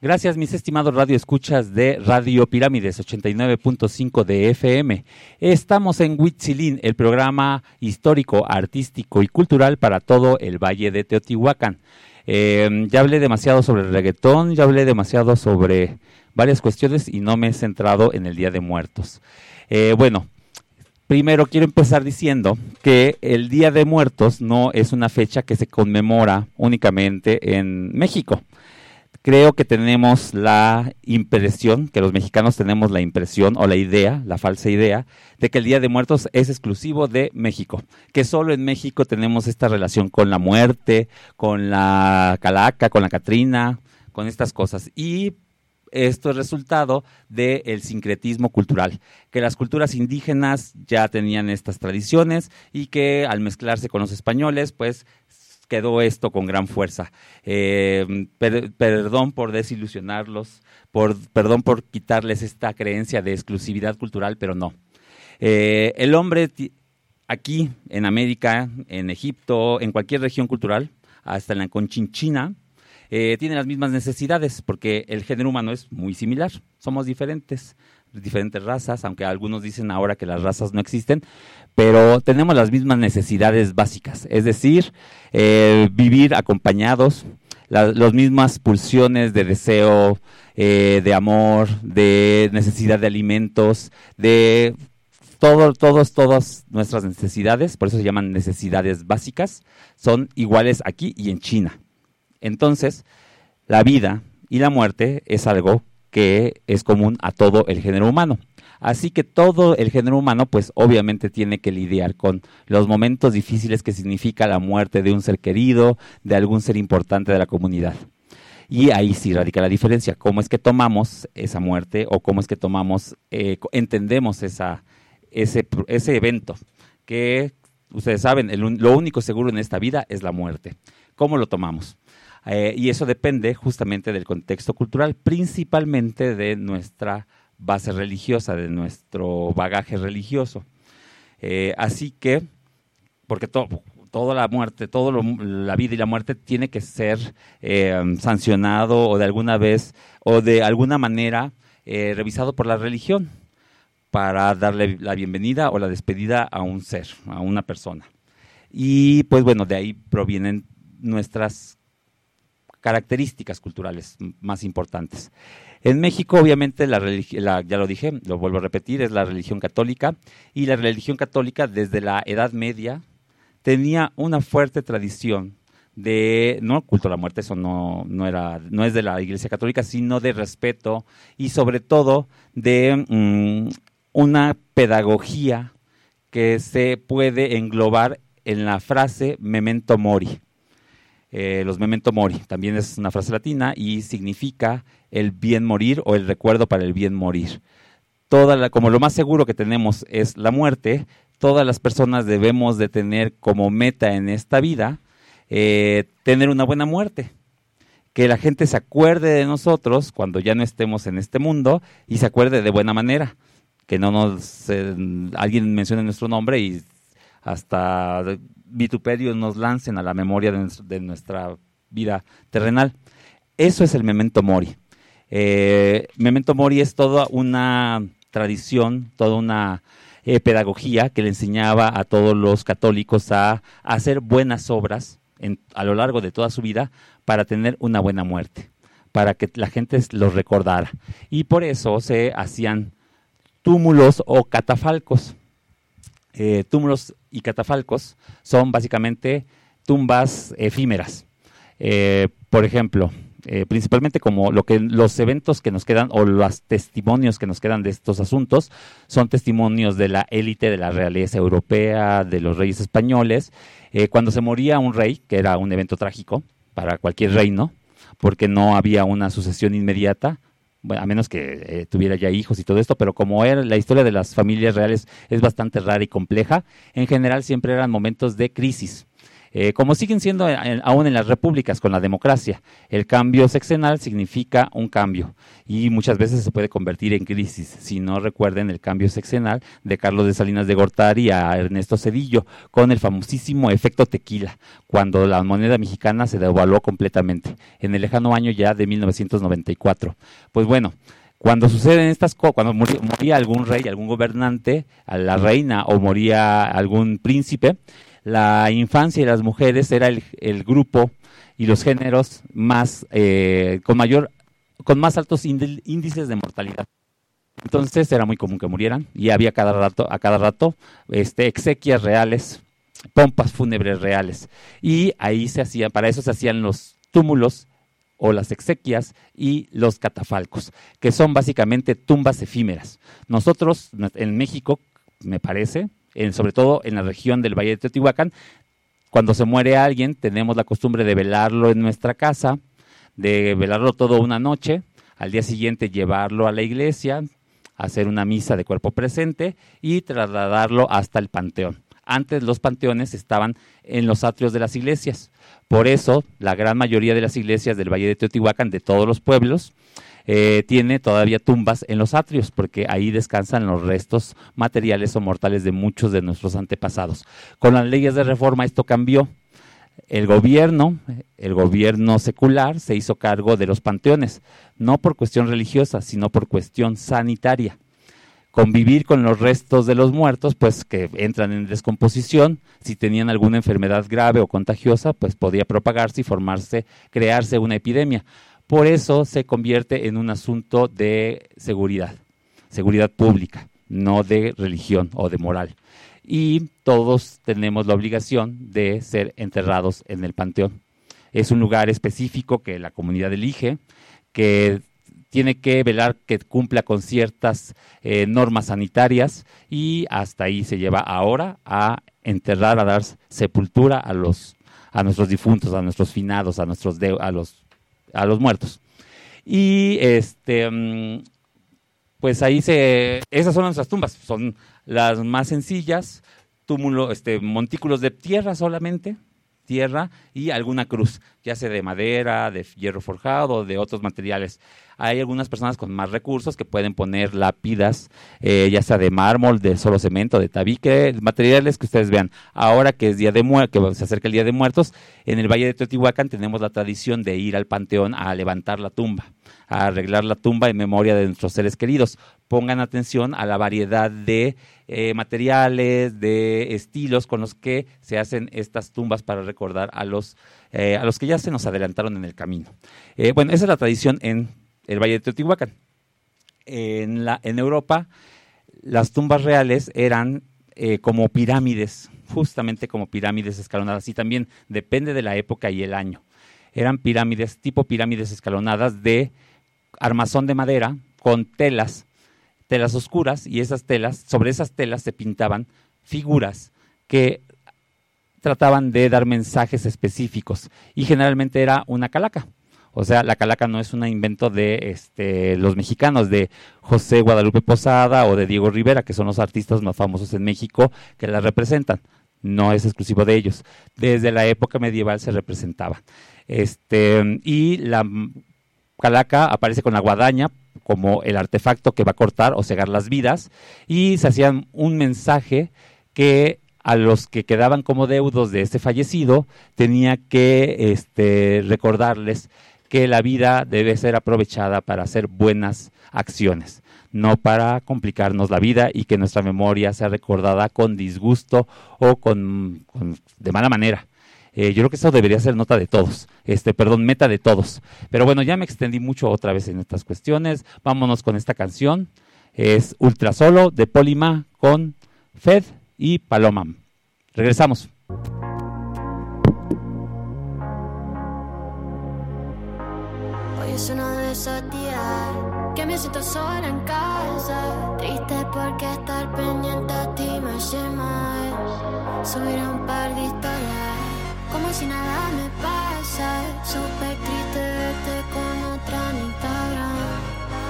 Speaker 1: Gracias, mis estimados radioescuchas de Radio Pirámides 89.5 de FM. Estamos en Huitzilín, el programa histórico, artístico y cultural para todo el Valle de Teotihuacán. Eh, ya hablé demasiado sobre el reggaetón, ya hablé demasiado sobre varias cuestiones y no me he centrado en el Día de Muertos. Eh, bueno, primero quiero empezar diciendo que el Día de Muertos no es una fecha que se conmemora únicamente en México creo que tenemos la impresión, que los mexicanos tenemos la impresión o la idea, la falsa idea, de que el Día de Muertos es exclusivo de México, que solo en México tenemos esta relación con la muerte, con la calaca, con la catrina, con estas cosas. Y esto es resultado del sincretismo cultural, que las culturas indígenas ya tenían estas tradiciones y que al mezclarse con los españoles, pues quedó esto con gran fuerza. Eh, per- perdón por desilusionarlos, por, perdón por quitarles esta creencia de exclusividad cultural, pero no. Eh, el hombre aquí en América, en Egipto, en cualquier región cultural, hasta en la Conchinchina, eh, tiene las mismas necesidades, porque el género humano es muy similar, somos diferentes, diferentes razas, aunque algunos dicen ahora que las razas no existen, pero tenemos las mismas necesidades básicas, es decir, eh, vivir acompañados, la- las mismas pulsiones de deseo, eh, de amor, de necesidad de alimentos, de todo, todos, todas nuestras necesidades, por eso se llaman necesidades básicas, son iguales aquí y en China. Entonces, la vida y la muerte es algo que es común a todo el género humano. Así que todo el género humano, pues obviamente tiene que lidiar con los momentos difíciles que significa la muerte de un ser querido, de algún ser importante de la comunidad. Y ahí sí radica la diferencia, cómo es que tomamos esa muerte o cómo es que tomamos, eh, entendemos ese, evento, que ustedes saben, lo único seguro en esta vida es la muerte. ¿Cómo lo tomamos? Eh, y eso depende justamente del contexto cultural, principalmente de nuestra base religiosa, de nuestro bagaje religioso. Eh, así que, porque to- toda la muerte, toda la vida y la muerte tiene que ser eh, sancionado o de alguna vez o de alguna manera revisado por la religión para darle la bienvenida o la despedida a un ser, a una persona. Y pues bueno, de ahí provienen nuestras características culturales más importantes. En México, obviamente, la la- ya lo dije, lo vuelvo a repetir, es la religión católica. Y la religión católica, desde la Edad Media, tenía una fuerte tradición de, no culto a la muerte, eso no, no, era, no es de la Iglesia Católica, sino de respeto y sobre todo de mm, una pedagogía que se puede englobar en la frase memento mori. Eh, los memento mori también es una frase latina y significa el bien morir o el recuerdo para el bien morir. Toda la, como lo más seguro que tenemos es la muerte, todas las personas debemos de tener como meta en esta vida eh, tener una buena muerte. Que la gente se acuerde de nosotros cuando ya no estemos en este mundo y se acuerde de buena manera. Que no nos eh, alguien mencione nuestro nombre y hasta vituperios nos lancen a la memoria de, nues- de nuestra vida terrenal. Eso es el memento mori. Eh, memento mori es toda una tradición, toda una eh, pedagogía que le enseñaba a todos los católicos a, a hacer buenas obras en- a lo largo de toda su vida para tener una buena muerte, para que la gente los recordara. Y por eso se hacían túmulos o catafalcos. Eh, túmulos y catafalcos son básicamente tumbas efímeras. Eh, por ejemplo, eh, principalmente como lo que los eventos que nos quedan o los testimonios que nos quedan de estos asuntos son testimonios de la élite de la realeza europea, de los reyes españoles. Cuando se moría un rey, que era un evento trágico para cualquier reino, porque no había una sucesión inmediata, bueno, a menos que eh, tuviera ya hijos y todo esto, pero como era la historia de las familias reales es bastante rara y compleja, en general siempre eran momentos de crisis. Eh, como siguen siendo en- aún en las repúblicas con la democracia, el cambio sexenal significa un cambio y muchas veces se puede convertir en crisis. Si no recuerden el cambio sexenal de Carlos de Salinas de Gortari a Ernesto Cedillo con el famosísimo efecto tequila, cuando la moneda mexicana se devaluó completamente en el lejano año ya de 1994. Pues bueno, cuando suceden estas cosas, cuando moría algún rey, algún gobernante, a la reina o moría algún príncipe, la infancia y las mujeres era el, el grupo y los géneros más eh, con mayor con más altos índi- índices de mortalidad. Entonces era muy común que murieran y había cada rato a cada rato este exequias reales, pompas fúnebres reales y ahí se hacían para eso se hacían los túmulos o las exequias y los catafalcos, que son básicamente tumbas efímeras. Nosotros en México, me parece, sobre todo en la región del Valle de Teotihuacán, cuando se muere alguien, tenemos la costumbre de velarlo en nuestra casa, de velarlo todo una noche, al día siguiente llevarlo a la iglesia, hacer una misa de cuerpo presente y trasladarlo hasta el panteón. Antes los panteones estaban en los atrios de las iglesias. Por eso, la gran mayoría de las iglesias del Valle de Teotihuacán, de todos los pueblos, eh, tiene todavía tumbas en los atrios, porque ahí descansan los restos materiales o mortales de muchos de nuestros antepasados. Con las leyes de reforma esto cambió. El gobierno, el gobierno secular, se hizo cargo de los panteones, no por cuestión religiosa, sino por cuestión sanitaria convivir con los restos de los muertos, pues que entran en descomposición, si tenían alguna enfermedad grave o contagiosa, pues podía propagarse y formarse, crearse una epidemia. Por eso se convierte en un asunto de seguridad, seguridad pública, no de religión o de moral. Y todos tenemos la obligación de ser enterrados en el panteón. Es un lugar específico que la comunidad elige, que tiene que velar que cumpla con ciertas eh, normas sanitarias y hasta ahí se lleva ahora a enterrar, a dar sepultura a los a nuestros difuntos, a nuestros finados, a nuestros de- a los a los muertos. Y este mm, pues ahí se esas son nuestras tumbas, son las más sencillas, túmulo este montículos de tierra solamente, tierra y alguna cruz, ya sea de madera, de hierro forjado o de otros materiales. Hay algunas personas con más recursos que pueden poner lápidas, eh, ya sea de mármol, de solo cemento, de tabique, materiales que ustedes vean. Ahora que es día de que se acerca el Día de Muertos, en el Valle de Teotihuacán tenemos la tradición de ir al panteón a levantar la tumba, a arreglar la tumba en memoria de nuestros seres queridos. Pongan atención a la variedad de eh, materiales, de estilos con los que se hacen estas tumbas para recordar a los, eh, a los que ya se nos adelantaron en el camino. Eh, bueno, esa es la tradición en el Valle de Teotihuacán. En, la, en Europa, las tumbas reales eran como pirámides, justamente como pirámides escalonadas, y también depende de la época y el año. Eran pirámides, tipo pirámides escalonadas de armazón de madera con telas, telas oscuras, y esas telas, sobre esas telas se pintaban figuras que trataban de dar mensajes específicos, y generalmente era una calaca. O sea, la calaca no es un invento de este, los mexicanos, de José Guadalupe Posada o de Diego Rivera, que son los artistas más famosos en México que la representan. No es exclusivo de ellos. Desde la época medieval se representaba. Este, y la calaca aparece con la guadaña como el artefacto que va a cortar o cegar las vidas y se hacían un mensaje que a los que quedaban como deudos de este fallecido tenía que este, recordarles que la vida debe ser aprovechada para hacer buenas acciones, no para complicarnos la vida y que nuestra memoria sea recordada con disgusto o con, con- de mala manera. Eh, yo creo que eso debería ser nota de todos, este, perdón, meta de todos. Pero bueno, ya me extendí mucho otra vez en estas cuestiones. Vámonos con esta canción. Es Ultra Solo de Polima con Fed y Paloma. Regresamos.
Speaker 7: Hoy es uno de esos días que me siento sola en casa. Triste porque estar pendiente a ti me hace mal. Subir un par de historias como si nada me pasa. Súper triste verte con otra en Instagram.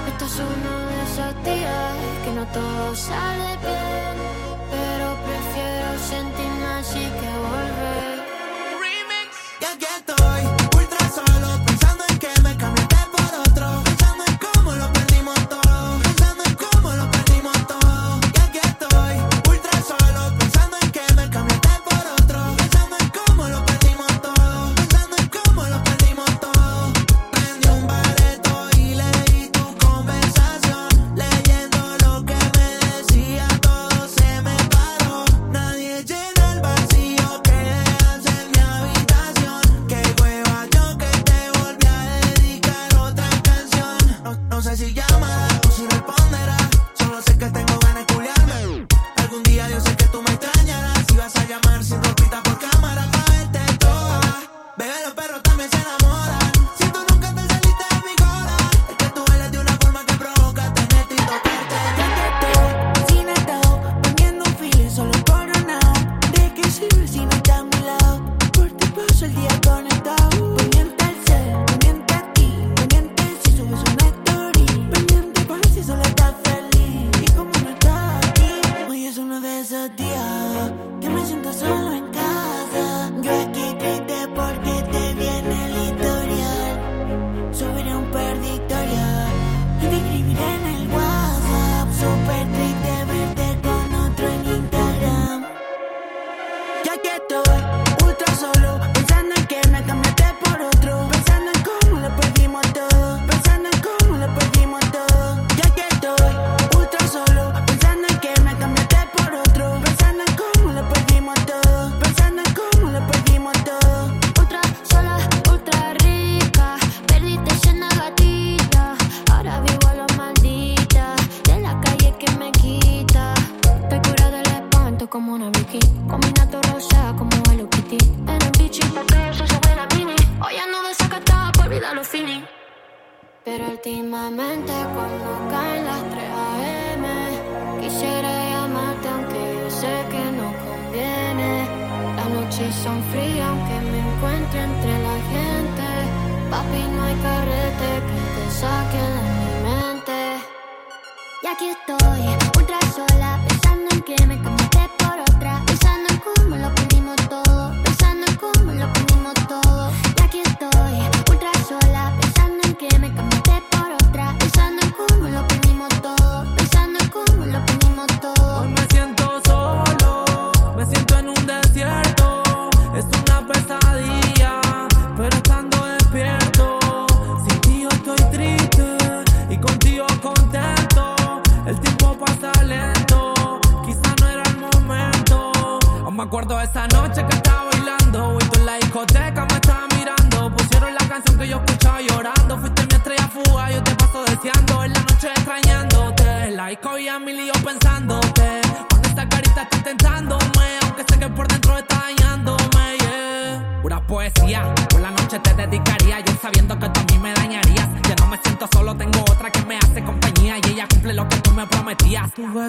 Speaker 7: Esto es uno de esos días que no todo sale bien.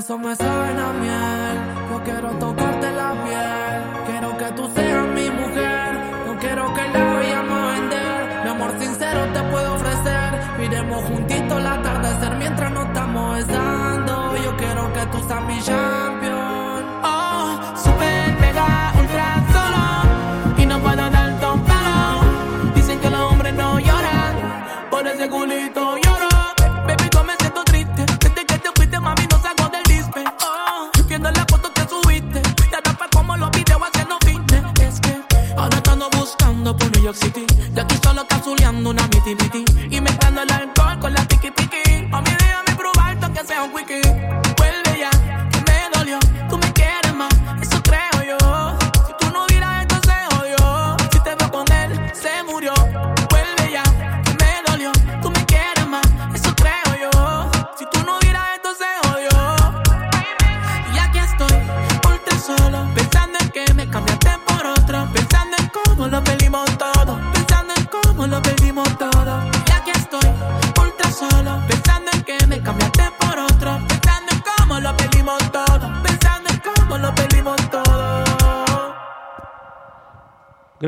Speaker 8: besos me saben a miel. Yo quiero tocarte la piel. Quiero que tú seas mi mujer. No quiero que la vayamos a vender. Mi amor sincero te puedo ofrecer. Miremos juntitos el atardecer mientras nos estamos besando. Yo quiero que tú seas mi llave.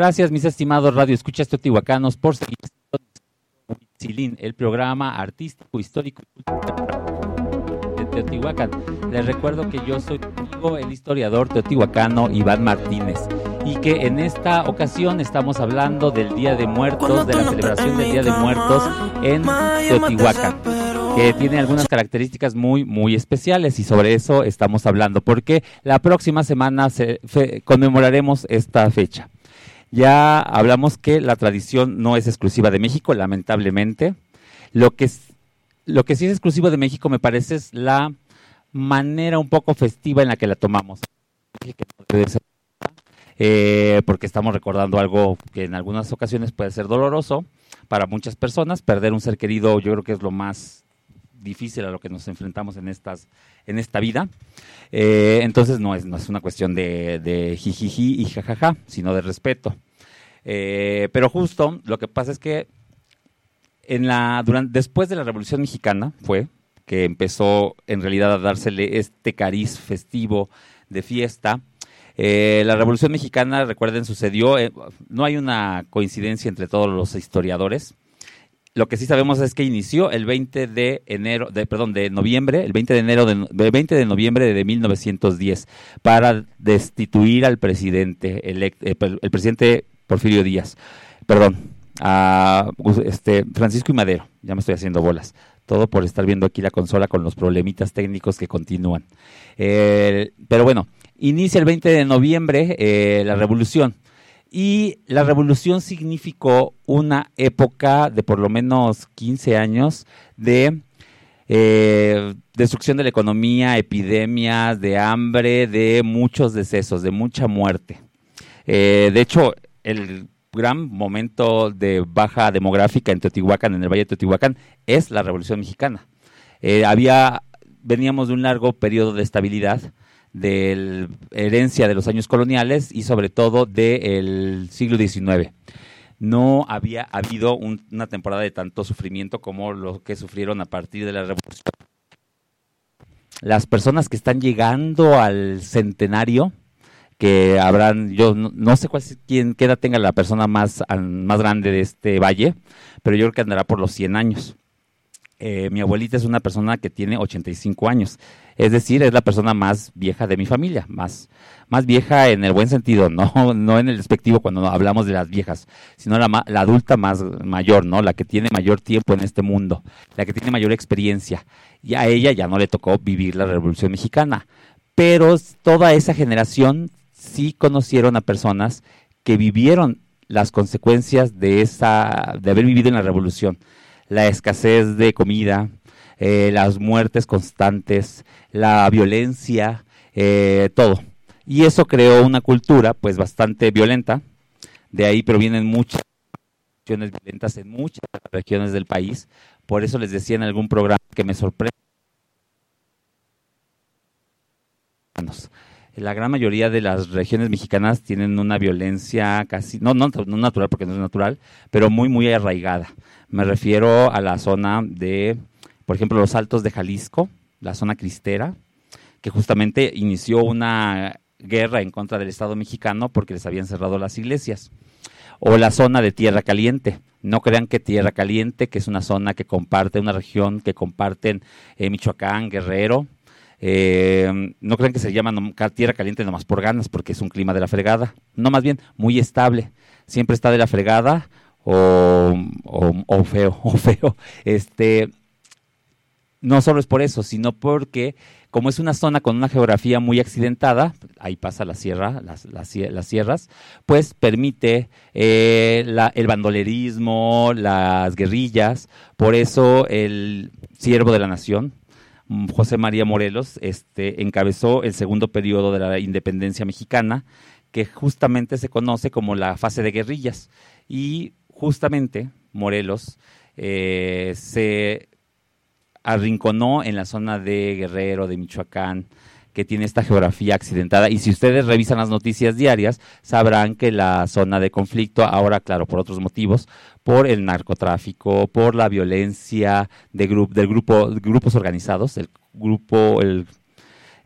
Speaker 1: Gracias, mis estimados Radio Escuchas Teotihuacanos, por seguir el programa artístico, histórico y cultural de Teotihuacán. Les recuerdo que yo soy el historiador teotihuacano Iván Martínez y que en esta ocasión estamos hablando del Día de Muertos, de la celebración del Día de Muertos en Teotihuacán, que tiene algunas características muy, muy especiales y sobre eso estamos hablando, porque la próxima semana conmemoraremos esta fecha. Ya hablamos que la tradición no es exclusiva de México, lamentablemente. Lo que, es, lo que sí es exclusivo de México, me parece, es la manera un poco festiva en la que la tomamos. Eh, porque estamos recordando algo que en algunas ocasiones puede ser doloroso para muchas personas. Perder un ser querido yo creo que es lo más difícil a lo que nos enfrentamos en estas en esta vida. Eh, entonces no es, no es una cuestión de, de jijiji y jajaja, sino de respeto. Eh, pero justo lo que pasa es que en la, durante, después de la Revolución Mexicana fue que empezó en realidad a dársele este cariz festivo de fiesta. Eh, la Revolución Mexicana, recuerden, sucedió, eh, no hay una coincidencia entre todos los historiadores. Lo que sí sabemos es que inició el 20 de enero, de, perdón, de noviembre, el 20 de enero de, de 20 de noviembre de 1910, para destituir al presidente elect- eh, el presidente Porfirio Díaz. Perdón, a este Francisco y Madero, ya me estoy haciendo bolas. Todo por estar viendo aquí la consola con los problemitas técnicos que continúan. Eh, pero bueno, inicia el 20 de noviembre eh, la revolución. Y la revolución significó una época de por lo menos 15 años de eh, destrucción de la economía, epidemias, de hambre, de muchos decesos, de mucha muerte. Eh, de hecho, el gran momento de baja demográfica en Teotihuacán, en el Valle de Teotihuacán, es la Revolución Mexicana. Eh, había, veníamos de un largo periodo de estabilidad, de herencia de los años coloniales y sobre todo del siglo XIX. No había habido un- una temporada de tanto sufrimiento como lo que sufrieron a partir de la Revolución. Las personas que están llegando al centenario, que habrán, yo no, sé cuál, quién, qué edad tenga la persona más, más grande de este valle, pero yo creo que andará por los 100 años. Eh, mi abuelita es una persona que tiene 85 años, es decir, es la persona más vieja de mi familia, más, más vieja en el buen sentido, no, no en el despectivo cuando hablamos de las viejas, sino la, la adulta más mayor, ¿no? La que tiene mayor tiempo en este mundo, la que tiene mayor experiencia. Y a ella ya no le tocó vivir la Revolución Mexicana, pero toda esa generación sí conocieron a personas que vivieron las consecuencias de esa, de haber vivido en la revolución, la escasez de comida, eh, las muertes constantes, la violencia, eh, todo. Y eso creó una cultura, pues, bastante violenta. De ahí provienen muchas acciones violentas en muchas regiones del país. Por eso les decía en algún programa que me sorprende. La gran mayoría de las regiones mexicanas tienen una violencia casi, no, no, no natural porque no es natural, pero muy, muy arraigada. Me refiero a la zona de, por ejemplo, los Altos de Jalisco, la zona cristera, que justamente inició una guerra en contra del Estado mexicano porque les habían cerrado las iglesias. O la zona de Tierra Caliente. No crean que Tierra Caliente, que es una zona que comparte, una región que comparten eh, Michoacán, Guerrero, eh, no crean que se llama tierra caliente nomás por ganas, porque es un clima de la fregada. No, más bien, muy estable. Siempre está de la fregada o, o- feo, o feo. Este, no solo es por eso, sino porque como es una zona con una geografía muy accidentada, ahí pasa la sierra, las, las, las sierras, pues permite eh, la- el bandolerismo, las guerrillas. Por eso el siervo de la nación, José María Morelos, este, encabezó el segundo periodo de la independencia mexicana, que justamente se conoce como la fase de guerrillas. Y justamente Morelos eh, se arrinconó en la zona de Guerrero, de Michoacán, que tiene esta geografía accidentada. Y si ustedes revisan las noticias diarias, sabrán que la zona de conflicto, ahora, claro, por otros motivos, por el narcotráfico, por la violencia de del grupo, grupos organizados, el grupo, el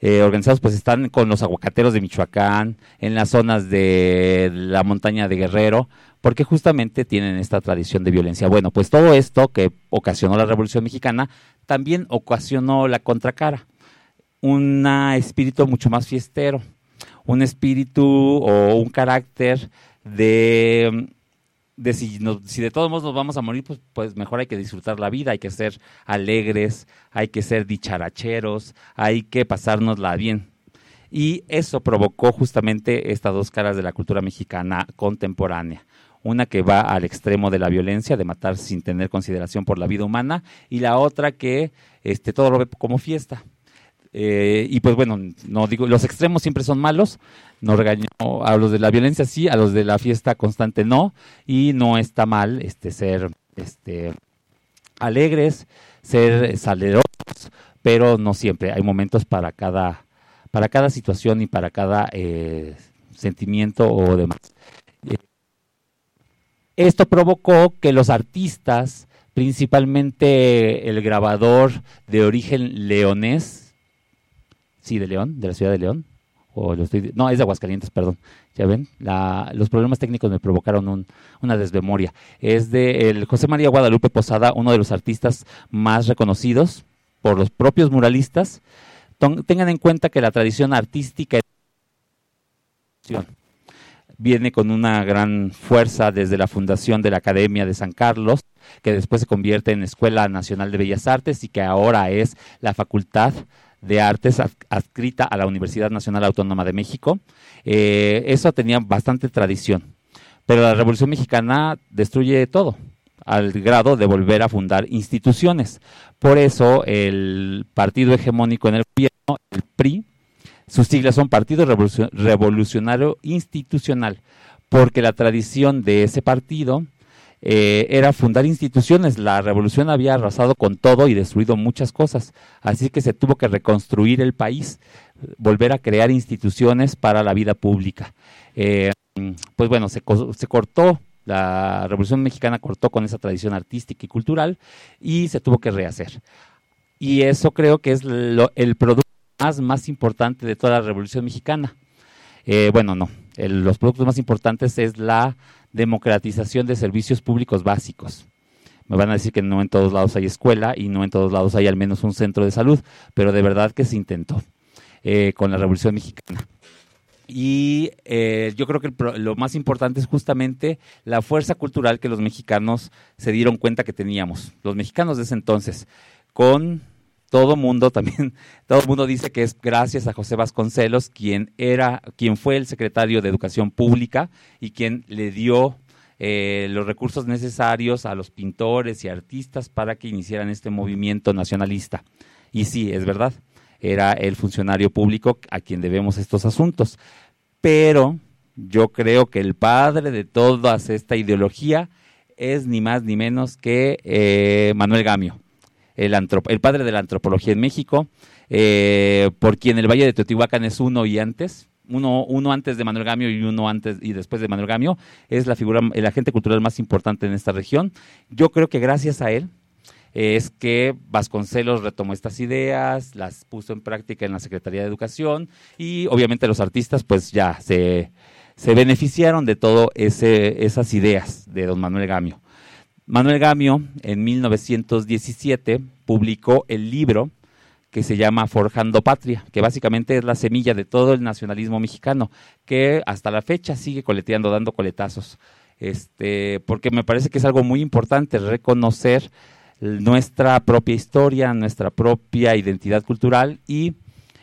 Speaker 1: eh, organizados pues están con los aguacateros de Michoacán, en las zonas de la montaña de Guerrero, porque justamente tienen esta tradición de violencia. Bueno, pues todo esto que ocasionó la Revolución Mexicana también ocasionó la contracara, un espíritu mucho más fiestero, un espíritu o un carácter de si de todos modos nos vamos a morir, pues, pues mejor hay que disfrutar la vida, hay que ser alegres, hay que ser dicharacheros, hay que pasárnosla bien. Y eso provocó justamente estas dos caras de la cultura mexicana contemporánea. Una que va al extremo de la violencia, de matar sin tener consideración por la vida humana, y la otra que este, todo lo ve como fiesta. Eh, y pues bueno, no digo, los extremos siempre son malos, no regaño a los de la violencia sí, a los de la fiesta constante no, y no está mal este ser este alegres, ser salerosos, pero no siempre. Hay momentos para cada, para cada situación y para cada eh, sentimiento o demás. Esto provocó que los artistas, principalmente el grabador de origen leonés, sí, de León, de la ciudad de León, o lo estoy, no, es de Aguascalientes, perdón, ya ven, la, los problemas técnicos me provocaron un- una desmemoria. Es de José María Guadalupe Posada, uno de los artistas más reconocidos por los propios muralistas. Tengan en cuenta que la tradición artística viene con una gran fuerza desde la fundación de la Academia de San Carlos, que después se convierte en Escuela Nacional de Bellas Artes y que ahora es la Facultad de Artes ad- adscrita a la Universidad Nacional Autónoma de México. Eh, eso tenía bastante tradición, pero la Revolución Mexicana destruye todo al grado de volver a fundar instituciones. Por eso el partido hegemónico en el gobierno, el PRI, sus siglas son Partido Revolucio- Revolucionario Institucional, porque la tradición de ese partido eh, era fundar instituciones. La revolución había arrasado con todo y destruido muchas cosas, así que se tuvo que reconstruir el país, volver a crear instituciones para la vida pública. Eh, pues bueno, se, se cortó, la Revolución Mexicana cortó con esa tradición artística y cultural y se tuvo que rehacer. Y eso creo que es lo- el producto más, importante de toda la Revolución Mexicana. Eh, bueno, no. Los productos más importantes es la democratización de servicios públicos básicos. Me van a decir que no en todos lados hay escuela y no en todos lados hay al menos un centro de salud, pero de verdad que se intentó eh, con la Revolución Mexicana. Y eh, yo creo que lo más importante es justamente la fuerza cultural que los mexicanos se dieron cuenta que teníamos. Los mexicanos de ese entonces, con todo mundo también, todo mundo dice que es gracias a José Vasconcelos, quien era, quien fue el secretario de Educación Pública y quien le dio eh, los recursos necesarios a los pintores y artistas para que iniciaran este movimiento nacionalista. Y sí, es verdad, era el funcionario público a quien debemos estos asuntos. Pero yo creo que el padre de toda esta ideología es ni más ni menos que eh, Manuel Gamio el, el padre de la antropología en México, eh, por quien el Valle de Teotihuacán es uno y antes, uno, uno antes de Manuel Gamio y uno antes y después de Manuel Gamio, es la figura, el agente cultural más importante en esta región. Yo creo que gracias a él eh, es que Vasconcelos retomó estas ideas, las puso en práctica en la Secretaría de Educación y obviamente los artistas pues ya se, se beneficiaron de todo ese, esas ideas de don Manuel Gamio. Manuel Gamio, en 1917, publicó el libro que se llama Forjando Patria, que básicamente es la semilla de todo el nacionalismo mexicano, que hasta la fecha sigue coleteando, dando coletazos. Este, porque me parece que es algo muy importante reconocer nuestra propia historia, nuestra propia identidad cultural y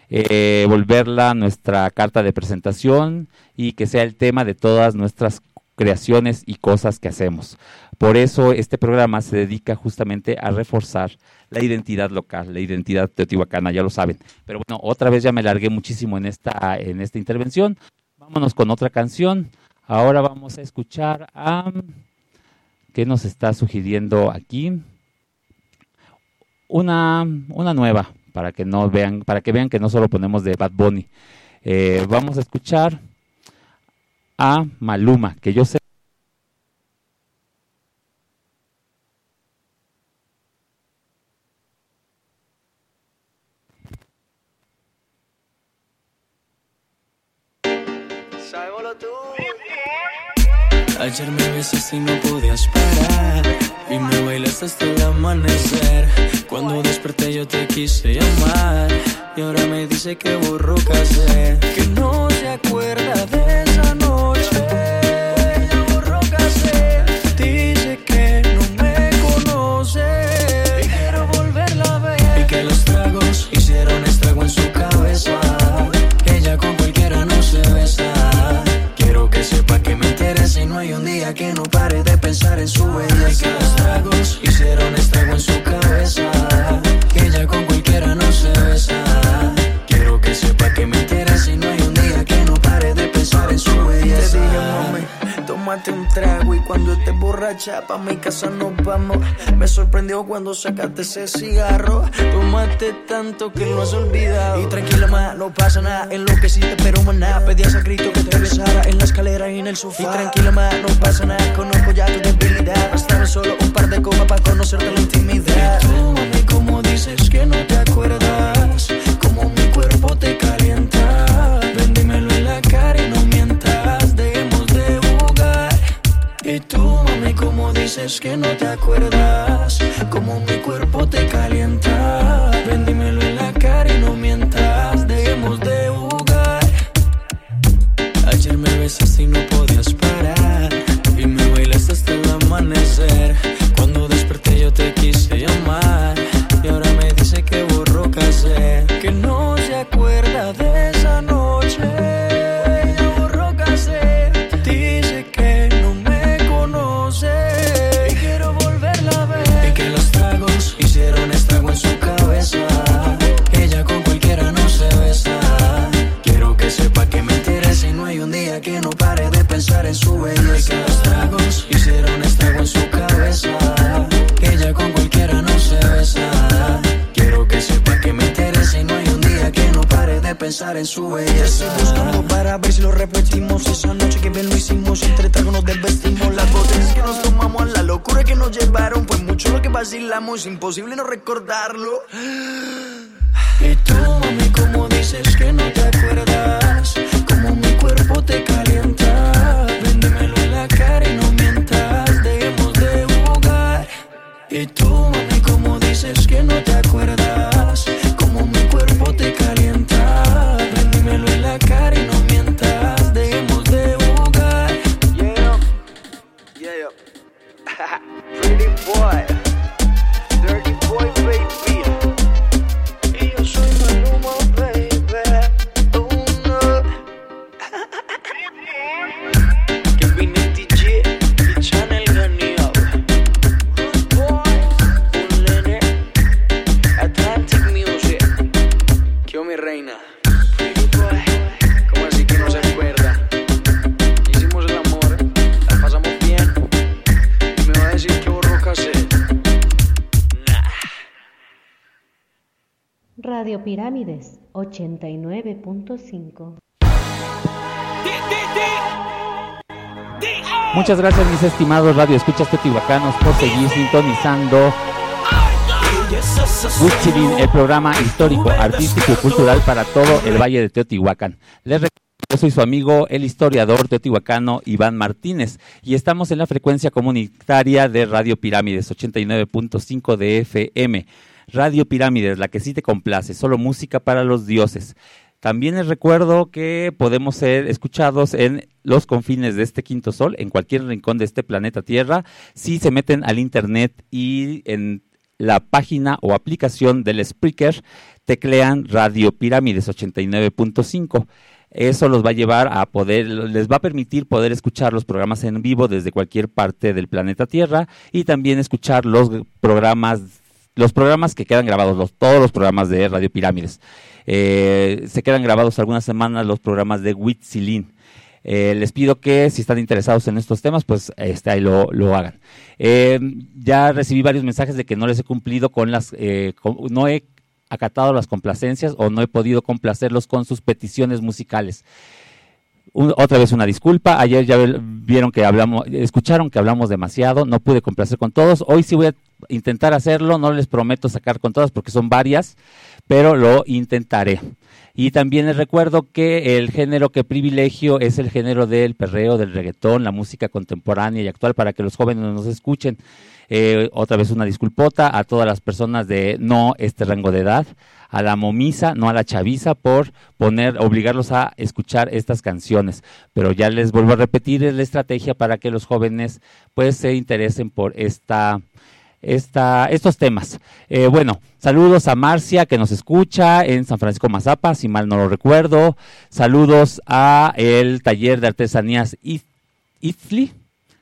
Speaker 1: eh, volverla nuestra carta de presentación y que sea el tema de todas nuestras creaciones y cosas que hacemos. Por eso este programa se dedica justamente a reforzar la identidad local, la identidad teotihuacana, ya lo saben. Pero bueno, otra vez ya me largué muchísimo en esta, en esta intervención. Vámonos con otra canción. Ahora vamos a escuchar a... ¿Qué nos está sugiriendo aquí? Una, una nueva, para que no vean, para que vean que no solo ponemos de Bad Bunny. Eh, vamos a escuchar a Maluma, que yo sé
Speaker 9: Ayer me besaste y no podías parar Y me bailaste hasta el amanecer. Cuando desperté yo te quise llamar Y ahora me dice que borró casé Que no se acuerda de esa hay un día que no pare de pensar en su belleza. Que los tragos hicieron estrago en su cabeza. Tómate un trago y cuando estés borracha pa' mi casa nos vamos. Me sorprendió cuando sacaste ese cigarro. Tomaste tanto que lo has olvidado. Y tranquila ma, no pasa nada. En lo que sí te pero maná. Pedías a grito que te besara en la escalera y en el sofá. Y tranquila ma, no pasa nada. Conozco ya tu debilidad. Bastaba solo un par de copas para conocerte la intimidad. Y tú, mami, como dices que no te acuerdas. Como mi cuerpo te Y tú, mami, como dices que no te acuerdas. Como mi cuerpo te calienta. Ven, en la cara y no mientas. Dejemos de jugar. Ayer me besaste y no podías parar. Y me bailaste hasta el amanecer. Cuando desperté yo te quise llamar. De su belleza. Que los tragos hicieron estrago en su cabeza. Ella con cualquiera no se besa. Quiero que sepa que me interesa y no hay un día que no pare de pensar en su belleza. Estoy buscando para ver si lo repetimos. Esa noche que bien lo hicimos, entre tragos nos desvestimos. Las botellas que nos tomamos, la locura que nos llevaron. Pues mucho lo que vacilamos, imposible no recordarlo. Y tú, mami, como dices que no te acuerdas, como mi cuerpo te calienta. Y tú, mami, como dices que no te acuerdas, como mi cuerpo te calienta. Véndemelo en la cara y no mientas, dejemos de jugar. Yeah, yeah. Pretty boy, dirty boy, baby.
Speaker 2: Pirámides 89.5.
Speaker 1: Muchas gracias mis estimados radio escuchas teotihuacanos por seguir sintonizando Huitzilin, el programa histórico, artístico y cultural para todo el Valle de Teotihuacán. Les yo soy su amigo, el historiador teotihuacano Iván Martínez, y estamos en la frecuencia comunitaria de Radio Pirámides 89.5 de FM. Radio Pirámides, la que sí te complace, solo música para los dioses. También les recuerdo que podemos ser escuchados en los confines de este quinto sol, en cualquier rincón de este planeta Tierra, si se meten al internet y en la página o aplicación del Spreaker teclean Radio Pirámides 89.5. Eso los va a llevar a poder, les va a permitir poder escuchar los programas en vivo desde cualquier parte del planeta Tierra y también escuchar los programas, los programas que quedan grabados, todos los programas de Radio Pirámides. Eh, se quedan grabados algunas semanas los programas de Huitzilin. Eh, les pido que si están interesados en estos temas, pues este, ahí lo, lo hagan. Eh, ya recibí varios mensajes de que no les he cumplido con las, eh, con- no he acatado las complacencias o no he podido complacerlos con sus peticiones musicales. Otra vez una disculpa. Ayer ya vieron que hablamos, escucharon que hablamos demasiado. No pude complacer con todos. Hoy sí voy a intentar hacerlo. No les prometo sacar con todas porque son varias, pero lo intentaré. Y también les recuerdo que el género que privilegio es el género del perreo, del reggaetón, la música contemporánea y actual para que los jóvenes nos escuchen. Eh, otra vez una disculpota a todas las personas de no este rango de edad, a la momisa, no a la chaviza, por poner, obligarlos a escuchar estas canciones. Pero ya les vuelvo a repetir, es la estrategia para que los jóvenes pues se interesen por esta, esta, estos temas. Eh, bueno, saludos a Marcia que nos escucha en San Francisco Mazapa, si mal no lo recuerdo. Saludos a el taller de artesanías If- Ifli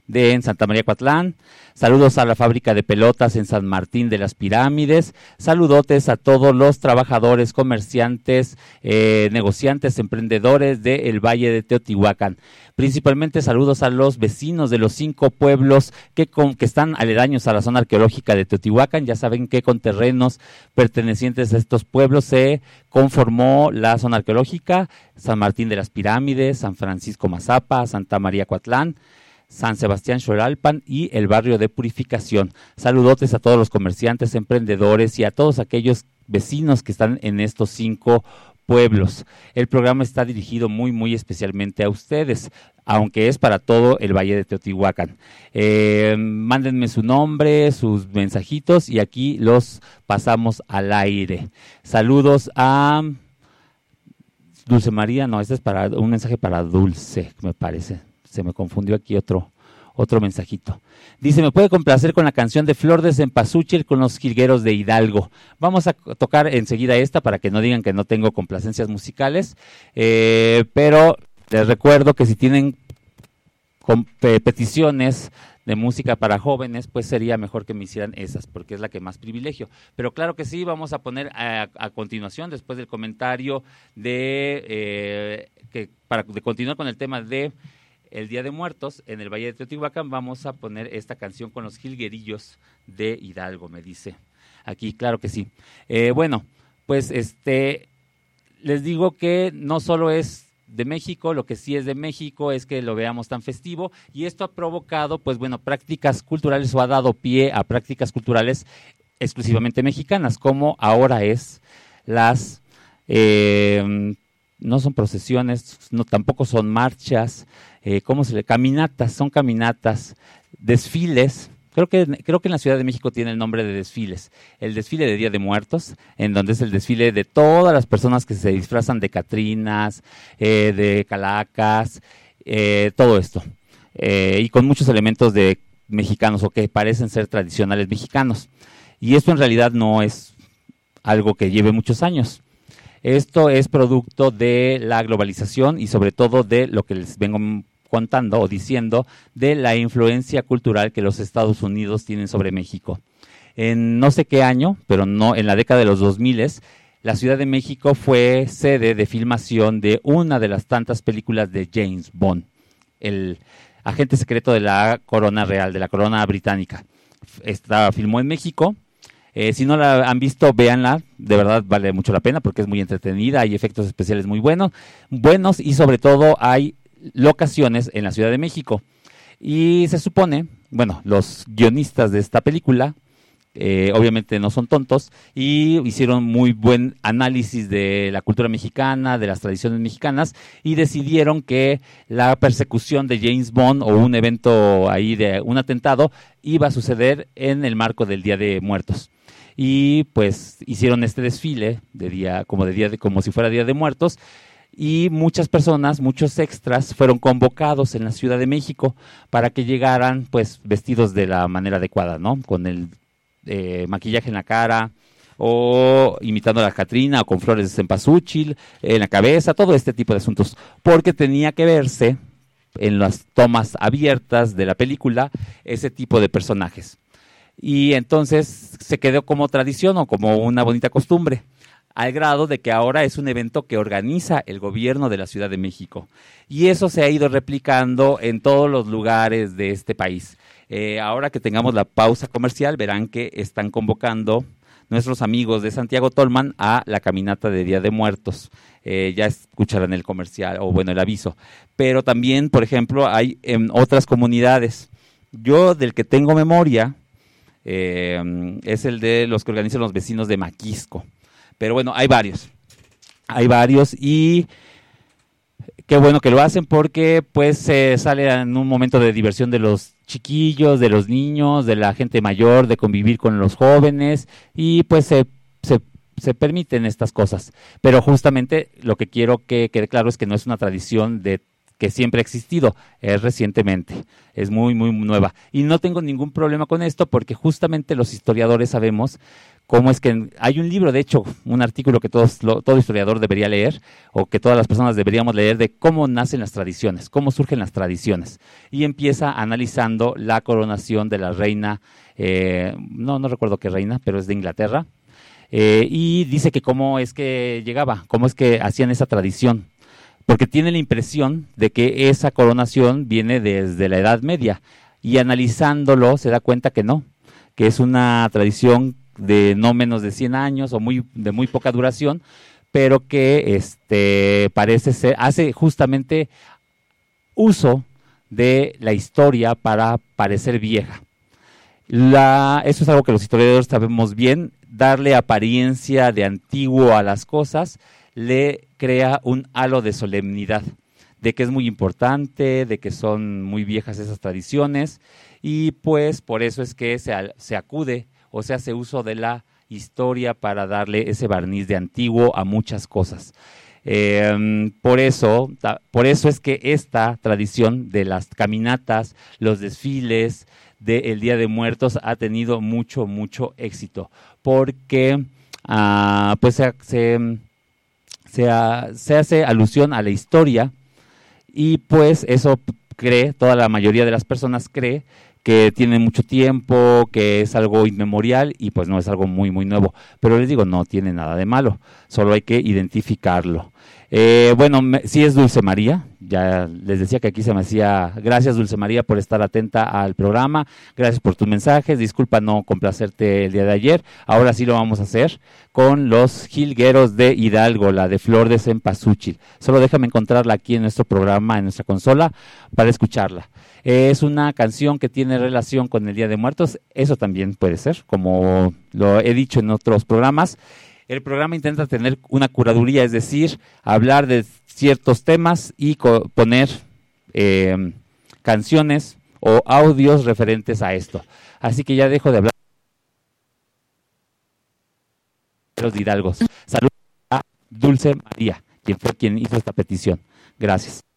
Speaker 1: de en Santa María Coatlán. Saludos a la fábrica de pelotas en San Martín de las Pirámides. Saludotes a todos los trabajadores, comerciantes, eh, negociantes, emprendedores del Valle de Teotihuacán. Principalmente saludos a los vecinos de los cinco pueblos que, con- que están aledaños a la zona arqueológica de Teotihuacán. Ya saben que con terrenos pertenecientes a estos pueblos se conformó la zona arqueológica, San Martín de las Pirámides, San Francisco Mazapa, Santa María Coatlán. San Sebastián Xolalpan y el barrio de Purificación. Saludotes a todos los comerciantes, emprendedores y a todos aquellos vecinos que están en estos cinco pueblos. El programa está dirigido muy, muy especialmente a ustedes, aunque es para todo el Valle de Teotihuacán. Eh, mándenme su nombre, sus mensajitos y aquí los pasamos al aire. Saludos a Dulce María, no, este es para un mensaje para Dulce, me parece. Se me confundió aquí otro otro mensajito. Dice, me puede complacer con la canción de Flor de Cempasúchil con los jilgueros de Hidalgo. Vamos a tocar enseguida esta para que no digan que no tengo complacencias musicales, eh, pero les recuerdo que si tienen peticiones de música para jóvenes, pues sería mejor que me hicieran esas, porque es la que más privilegio. Pero claro que sí, vamos a poner a, a continuación, después del comentario de eh, que para de continuar con el tema de el Día de Muertos en el Valle de Teotihuacán, vamos a poner esta canción con los jilguerillos de Hidalgo, me dice. Aquí, claro que sí. Eh, bueno, pues este les digo que no solo es de México, lo que sí es de México es que lo veamos tan festivo y esto ha provocado, pues bueno, prácticas culturales o ha dado pie a prácticas culturales exclusivamente mexicanas, como ahora es las, eh, no son procesiones, no, tampoco son marchas, eh, ¿cómo se le? Caminatas, son caminatas, desfiles, Creo que, creo que en la Ciudad de México tiene el nombre de desfiles. El desfile de Día de Muertos, en donde es el desfile de todas las personas que se disfrazan de Catrinas, eh, de Calacas, eh, todo esto. Eh, y con muchos elementos de mexicanos o que parecen ser tradicionales mexicanos. Y esto en realidad no es algo que lleve muchos años. Esto es producto de la globalización y sobre todo de lo que les vengo contando o diciendo de la influencia cultural que los Estados Unidos tienen sobre México. En no sé qué año, pero no en la década de los 2000 la Ciudad de México fue sede de filmación de una de las tantas películas de James Bond, el agente secreto de la Corona Real, de la Corona Británica. Esta filmó en México. Eh, si no la han visto, véanla. De verdad vale mucho la pena porque es muy entretenida. Hay efectos especiales muy buenos, buenos y sobre todo hay locaciones en la Ciudad de México. Y se supone, bueno, los guionistas de esta película, eh, obviamente no son tontos, y hicieron muy buen análisis de la cultura mexicana, de las tradiciones mexicanas, y decidieron que la persecución de James Bond o un evento ahí de un atentado iba a suceder en el marco del Día de Muertos. Y pues hicieron este desfile de día, como de día de, como si fuera Día de Muertos, y muchas personas, muchos extras fueron convocados en la Ciudad de México para que llegaran pues vestidos de la manera adecuada, ¿no? Con el eh, maquillaje en la cara o imitando a la Catrina o con flores de cempasúchil en la cabeza, todo este tipo de asuntos, porque tenía que verse en las tomas abiertas de la película ese tipo de personajes. Y entonces se quedó como tradición o como una bonita costumbre al grado de que ahora es un evento que organiza el gobierno de la Ciudad de México. Y eso se ha ido replicando en todos los lugares de este país. Eh, ahora que tengamos la pausa comercial, verán que están convocando nuestros amigos de Santiago Tolman a la caminata de Día de Muertos. Eh, ya escucharán el comercial o bueno, el aviso. Pero también, por ejemplo, hay en otras comunidades. Yo del que tengo memoria eh, es el de los que organizan los vecinos de Maquisco. Pero bueno, hay varios. Hay varios y qué bueno que lo hacen porque pues se sale en un momento de diversión de los chiquillos, de los niños, de la gente mayor, de convivir con los jóvenes y pues se, se, se permiten estas cosas. Pero justamente lo que quiero que quede claro es que no es una tradición de que siempre ha existido, es recientemente, es muy, muy nueva. Y no tengo ningún problema con esto porque justamente los historiadores sabemos cómo es que hay un libro, de hecho, un artículo que todos, todo historiador debería leer o que todas las personas deberíamos leer de cómo nacen las tradiciones, cómo surgen las tradiciones. Y empieza analizando la coronación de la reina, eh, no, no recuerdo qué reina, pero es de Inglaterra. Eh, y dice que cómo es que llegaba, cómo es que hacían esa tradición. Porque tiene la impresión de que esa coronación viene desde la Edad Media. Y analizándolo se da cuenta que no, que es una tradición de no menos de 100 años o de muy poca duración, pero que este, parece ser, hace justamente uso de la historia para parecer vieja. La, eso es algo que los historiadores sabemos bien, darle apariencia de antiguo a las cosas le crea un halo de solemnidad, de que es muy importante, de que son muy viejas esas tradiciones y pues por eso es que se, se acude o se hace uso de la historia para darle ese barniz de antiguo a muchas cosas. Eh, por eso, por eso es que esta tradición de las caminatas, los desfiles del Día de Muertos ha tenido mucho, mucho éxito, porque ah, pues se, se- se ha- se hace alusión a la historia y pues eso cree, toda la mayoría de las personas cree que tiene mucho tiempo, que es algo inmemorial y pues no es algo muy, muy nuevo. Pero les digo, no tiene nada de malo, solo hay que identificarlo. Eh, bueno, me- sí es Dulce María, ya les decía que aquí se me hacía, gracias Dulce María por estar atenta al programa, gracias por tus mensajes, disculpa no complacerte el día de ayer, ahora sí lo vamos a hacer con los jilgueros de Hidalgo, la de Flor de Cempasúchil. Solo déjame encontrarla aquí en nuestro programa, en nuestra consola, para escucharla. Es una canción que tiene relación con el Día de Muertos, eso también puede ser, como lo he dicho en otros programas. El programa intenta tener una curaduría, es decir, hablar de ciertos temas y poner eh, canciones o audios referentes a esto. Así que ya dejo de hablar los Hidalgos. Saludos a Dulce María, quien fue quien hizo esta petición. Gracias.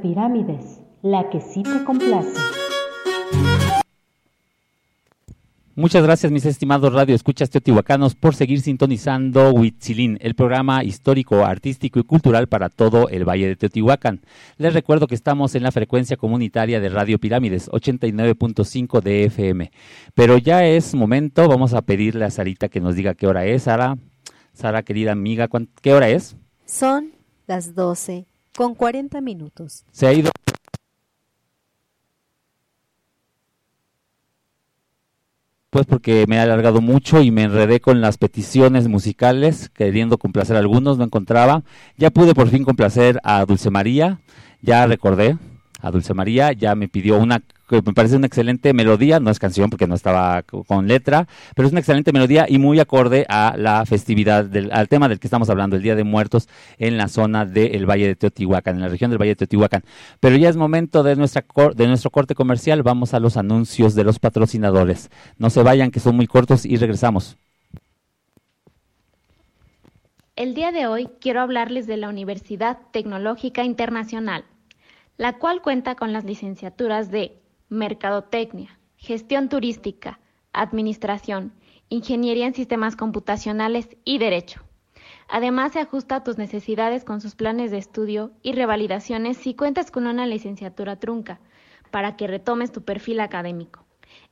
Speaker 2: Pirámides, la que sí te complace.
Speaker 1: Muchas gracias, mis estimados radio escuchas teotihuacanos, por seguir sintonizando Huitzilín, el programa histórico, artístico y cultural para todo el Valle de Teotihuacán. Les recuerdo que estamos en la frecuencia comunitaria de Radio Pirámides, 89.5 de FM. Pero ya es momento, vamos a pedirle a Sarita que nos diga qué hora es. Sara, Sara, querida amiga, ¿cuán- ¿qué hora es?
Speaker 2: Son las 12 con 40 minutos.
Speaker 1: Se ha ido. Pues porque me he alargado mucho y me enredé con las peticiones musicales, queriendo complacer a algunos, no encontraba. Ya pude por fin complacer a Dulce María, ya recordé a Dulce María, ya me pidió una que me parece una excelente melodía, no es canción porque no estaba co- con letra, pero es una excelente melodía y muy acorde a la festividad, del, al tema del que estamos hablando, el Día de Muertos en la zona del Valle de Teotihuacán, en la región del Valle de Teotihuacán. Pero ya es momento de, nuestra cor- de nuestro corte comercial, vamos a los anuncios de los patrocinadores. No se vayan, que son muy cortos y regresamos.
Speaker 10: El día de hoy quiero hablarles de la Universidad Tecnológica Internacional, la cual cuenta con las licenciaturas de Mercadotecnia, Gestión Turística, Administración, Ingeniería en Sistemas Computacionales y Derecho. Además, se ajusta a tus necesidades con sus planes de estudio y revalidaciones si cuentas con una licenciatura trunca, para que retomes tu perfil académico.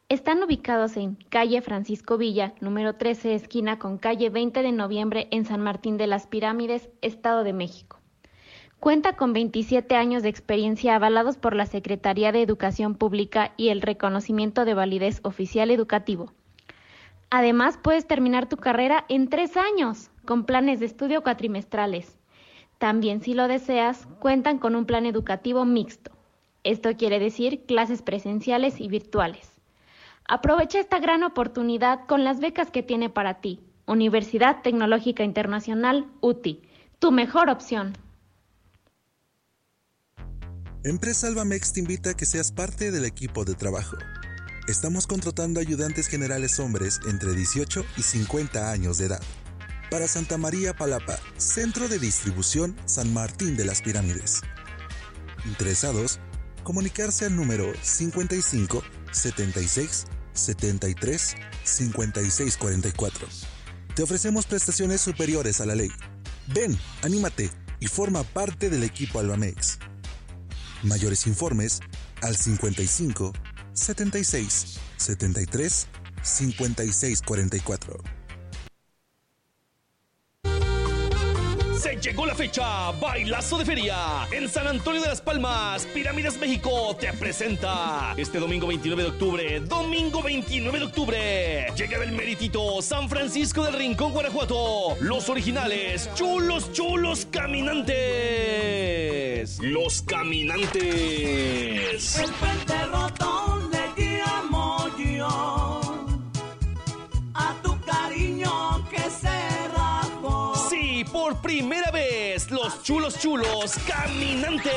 Speaker 10: Están ubicados en calle Francisco Villa, número 13, esquina con calle 20 de noviembre en San Martín de las Pirámides, Estado de México. Cuenta con 27 años de experiencia avalados por la Secretaría de Educación Pública y el reconocimiento de validez oficial educativo. Además, puedes terminar tu carrera en tres años, con planes de estudio cuatrimestrales. También, si lo deseas, cuentan con un plan educativo mixto. Esto quiere decir clases presenciales y virtuales. Aprovecha esta gran oportunidad con las becas que tiene para ti. Universidad Tecnológica Internacional, UTI, tu mejor opción.
Speaker 11: Empresa Albamex te invita a que seas parte del equipo de trabajo. Estamos contratando ayudantes generales hombres entre 18 y 50 años de edad. Para Santa María Palapa, Centro de Distribución San Martín de las Pirámides. Interesados, comunicarse al número 55 76 73 56 44. Te ofrecemos prestaciones superiores a la ley. Ven, anímate y forma parte del equipo Albamex. Mayores informes al 55 76 73 56 44.
Speaker 12: Se llegó la fecha, bailazo de feria. En San Antonio de las Palmas, Pirámides México te presenta este domingo 29 de octubre. Domingo 29 de octubre. Llega del meritito San Francisco del Rincón, Guanajuato. Los originales, chulos, chulos caminantes. Los caminantes.
Speaker 3: El
Speaker 12: por primera vez, los chulos, chulos caminantes.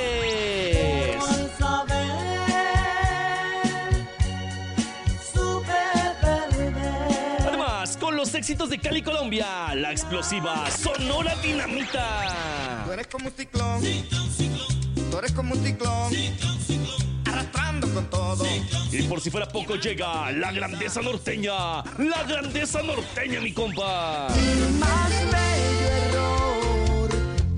Speaker 12: Además, con los éxitos de Cali, Colombia, la explosiva Sonora Dinamita.
Speaker 13: Tú eres como un ciclón. Tú eres como un ciclón. Arrastrando con todo.
Speaker 12: Y por si fuera poco llega la grandeza norteña, la grandeza norteña, mi compa.
Speaker 3: Mi más bello error,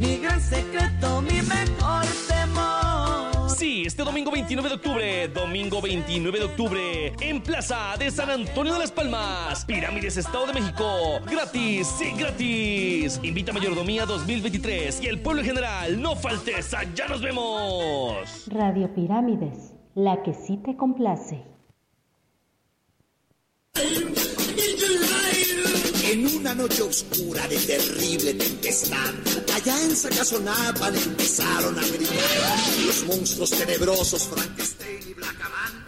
Speaker 3: mi gran secreto, mi mejor temor.
Speaker 12: Sí, este domingo 29 de octubre, domingo 29 de octubre, en Plaza de San Antonio de las Palmas, Pirámides, Estado de México. Gratis, sí, gratis. Invita Mayordomía 2023 y el pueblo en general, no faltes, allá nos vemos.
Speaker 2: Radio Pirámides, la que sí te complace.
Speaker 14: En una noche oscura de terrible tempestad, allá en Sacazonapan empezaron a gritar los monstruos tenebrosos Frankenstein y Black Adam.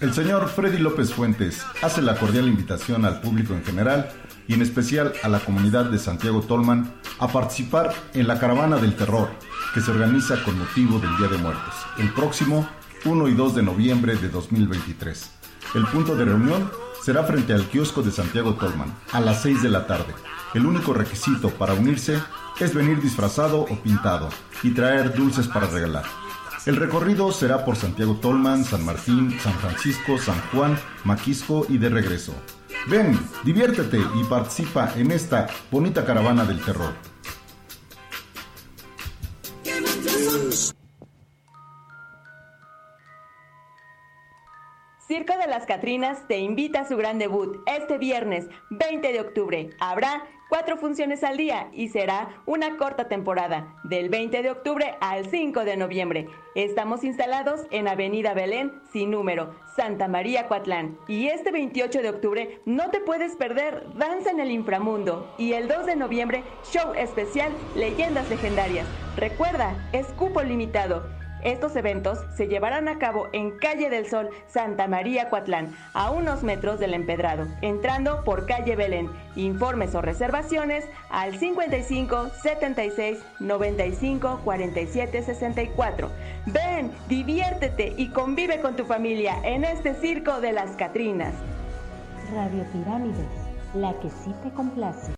Speaker 15: El señor Freddy López Fuentes hace la cordial invitación al público en general y en especial a la comunidad de Santiago Tolman a participar en la Caravana del Terror que se organiza con motivo del Día de Muertos, el próximo 1 y 2 de noviembre de 2023. El punto de reunión será frente al kiosco de Santiago Tolman a las 6 de la tarde. El único requisito para unirse es venir disfrazado o pintado y traer dulces para regalar. El recorrido será por Santiago Tolman, San Martín, San Francisco, San Juan, Maquisco y de regreso. Ven, diviértete y participa en esta bonita caravana del terror.
Speaker 16: Circo de las Catrinas te invita a su gran debut este viernes 20 de octubre. Habrá cuatro funciones al día y será una corta temporada, del 20 de octubre al 5 de noviembre. Estamos instalados en Avenida Belén, sin número, Santa María Coatlán. Y este 28 de octubre no te puedes perder Danza en el Inframundo. Y el 2 de noviembre, show especial Leyendas Legendarias. Recuerda, es cupo limitado. Estos eventos se llevarán a cabo en Calle del Sol, Santa María Coatlán, a unos metros del empedrado, entrando por calle Belén. Informes o reservaciones al 55 76 95 47 64. Ven, diviértete y convive con tu familia en este circo de las Catrinas.
Speaker 2: Radio Pirámides, la que sí te complace.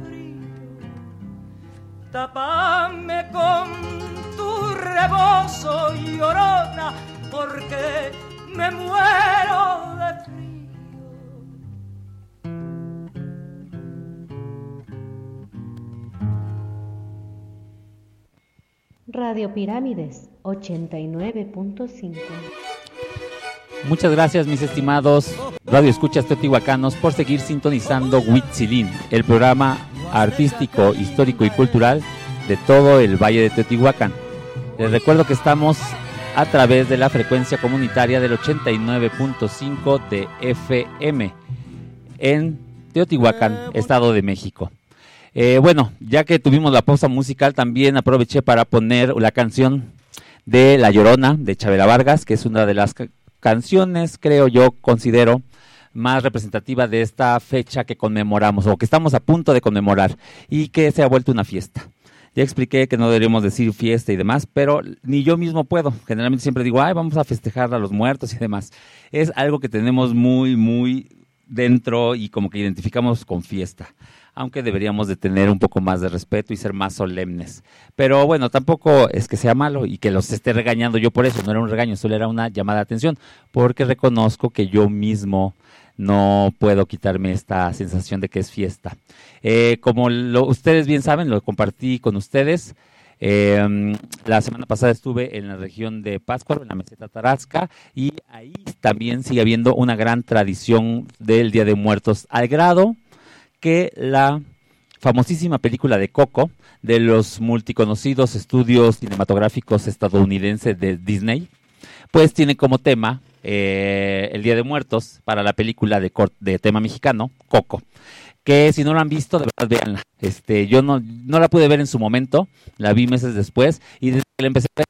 Speaker 17: Tápame con tu rebozo, llorona, porque me muero de frío.
Speaker 2: Radio Pirámides 89.5.
Speaker 1: Muchas gracias, mis estimados Radio Escuchas Teotihuacanos, por seguir sintonizando Huitzilín, el programa artístico, histórico y cultural de todo el Valle de Teotihuacán. Les recuerdo que estamos a través de la frecuencia comunitaria del 89.5 de FM en Teotihuacán, Estado de México. Eh, bueno, ya que tuvimos la pausa musical, también aproveché para poner la canción de La Llorona de Chabela Vargas, que es una de las ca- canciones, creo yo, considero más representativa de esta fecha que conmemoramos o que estamos a punto de conmemorar y que se ha vuelto una fiesta. Ya expliqué que no deberíamos decir fiesta y demás, pero ni yo mismo puedo. Generalmente siempre digo, ay, vamos a festejar a los muertos y demás. Es algo que tenemos muy, muy dentro y como que identificamos con fiesta. Aunque deberíamos de tener un poco más de respeto y ser más solemnes. Pero bueno, tampoco es que sea malo y que los esté regañando yo por eso. No era un regaño, solo era una llamada de atención. Porque reconozco que yo mismo no puedo quitarme esta sensación de que es fiesta. Eh, como lo- ustedes bien saben, lo compartí con ustedes. eh, la semana pasada estuve en la región de Pátzcuaro, en la meseta Tarasca, y ahí también sigue habiendo una gran tradición del Día de Muertos, al grado que la famosísima película de Coco, de los multiconocidos estudios cinematográficos estadounidenses de Disney, pues tiene como tema eh, el Día de Muertos para la película de, de tema mexicano, Coco. Que si no lo han visto, de verdad véanla. Este, yo no, no la pude ver en su momento, la vi meses después y desde que la empecé a ver,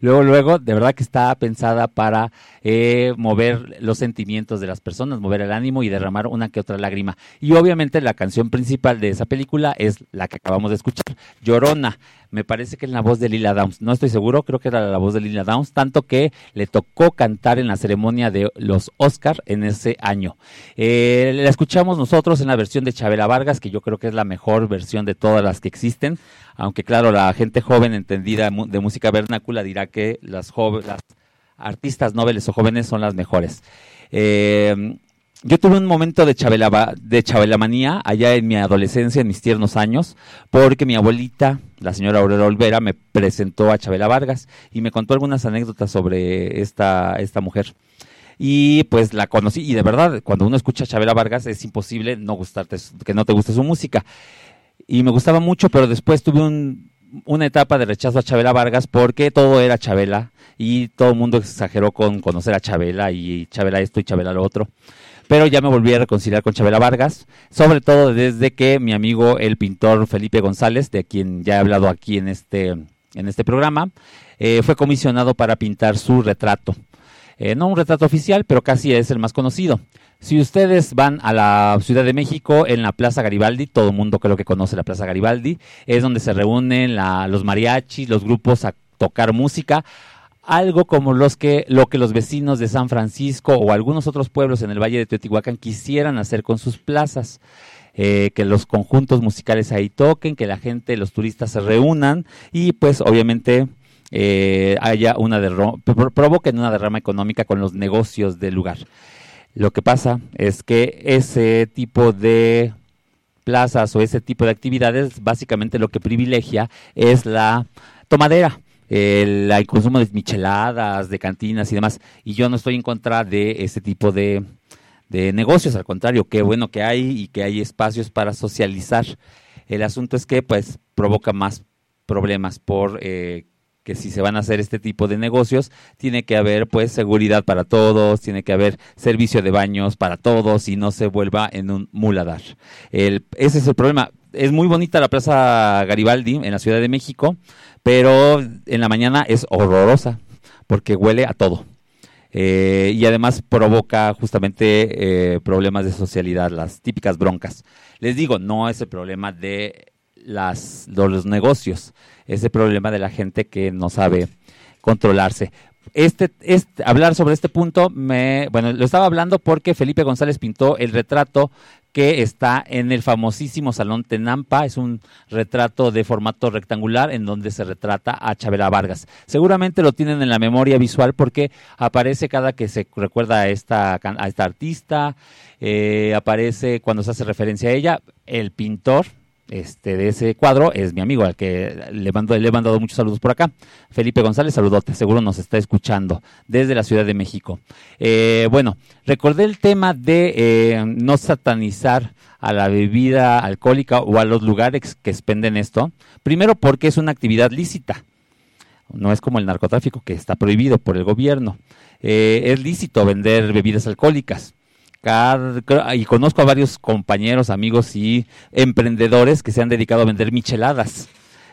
Speaker 1: Luego, luego, de verdad que está pensada para eh, mover los sentimientos de las personas, mover el ánimo y derramar una que otra lágrima. Y obviamente la canción principal de esa película es la que acabamos de escuchar, Llorona. Me parece que es la voz de Lila Downs. No estoy seguro, creo que era la voz de Lila Downs, tanto que le tocó cantar en la ceremonia de los Oscar en ese año. Eh, la escuchamos nosotros en la versión de Chabela Vargas, que yo creo que es la mejor versión de todas las que existen, aunque claro, la gente joven entendida de música vernácula dirá que las, las artistas nobles o jóvenes son las mejores. Eh, yo tuve un momento de Chabela, de Chabelamanía allá en mi adolescencia, en mis tiernos años, porque mi abuelita, la señora Aurora Olvera, me presentó a Chabela Vargas y me contó algunas anécdotas sobre esta, esta mujer. Y pues la conocí, y de verdad, cuando uno escucha a Chabela Vargas es imposible no gustarte, que no te guste su música. Y me gustaba mucho, pero después tuve un- una etapa de rechazo a Chabela Vargas porque todo era Chabela y todo el mundo exageró con conocer a Chabela y Chabela esto y Chabela lo otro. Pero ya me volví a reconciliar con Chabela Vargas, sobre todo desde que mi amigo el pintor Felipe González, de quien ya he hablado aquí en este, en este programa, eh, fue comisionado para pintar su retrato. Eh, no un retrato oficial, pero casi es el más conocido. Si ustedes van a la Ciudad de México, en la Plaza Garibaldi, todo el mundo creo que conoce la Plaza Garibaldi, es donde se reúnen los mariachis, los grupos a tocar música, algo como los que, lo que los vecinos de San Francisco o algunos otros pueblos en el Valle de Teotihuacán quisieran hacer con sus plazas. eh, que los conjuntos musicales ahí toquen, que la gente, los turistas se reúnan y pues obviamente eh, haya una provoquen una derrama económica con los negocios del lugar. Lo que pasa es que ese tipo de plazas o ese tipo de actividades básicamente lo que privilegia es la tomadera el, consumo de micheladas, de cantinas y demás. Y yo no estoy en contra de ese tipo de, de negocios, al contrario, qué bueno que hay y que hay espacios para socializar. El asunto es que pues provoca más problemas por eh, que si se van a hacer este tipo de negocios, tiene que haber pues seguridad para todos, tiene que haber servicio de baños para todos y no se vuelva en un muladar. El, ese es el problema. Es muy bonita la Plaza Garibaldi en la Ciudad de México, pero en la mañana es horrorosa porque huele a todo. Eh, y además provoca justamente eh, problemas de socialidad, las típicas broncas. Les digo, no es el problema de las, los negocios, es el problema de la gente que no sabe controlarse. Este, este, hablar sobre este punto, me, bueno, lo estaba hablando porque Felipe González pintó el retrato que está en el famosísimo Salón Tenampa. Es un retrato de formato rectangular en donde se retrata a Chabela Vargas. Seguramente lo tienen en la memoria visual porque aparece cada que se recuerda a esta, a esta artista, eh, aparece cuando se hace referencia a ella, el pintor, este, de ese cuadro es mi amigo, al que le, mando, le he mandado muchos saludos por acá. Felipe González, saludote, seguro nos está escuchando desde la Ciudad de México. Eh, bueno, recordé el tema de eh, no satanizar a la bebida alcohólica o a los lugares que expenden esto. Primero porque es una actividad lícita. No es como el narcotráfico que está prohibido por el gobierno. Eh, es lícito vender bebidas alcohólicas y conozco a varios compañeros, amigos y emprendedores que se han dedicado a vender micheladas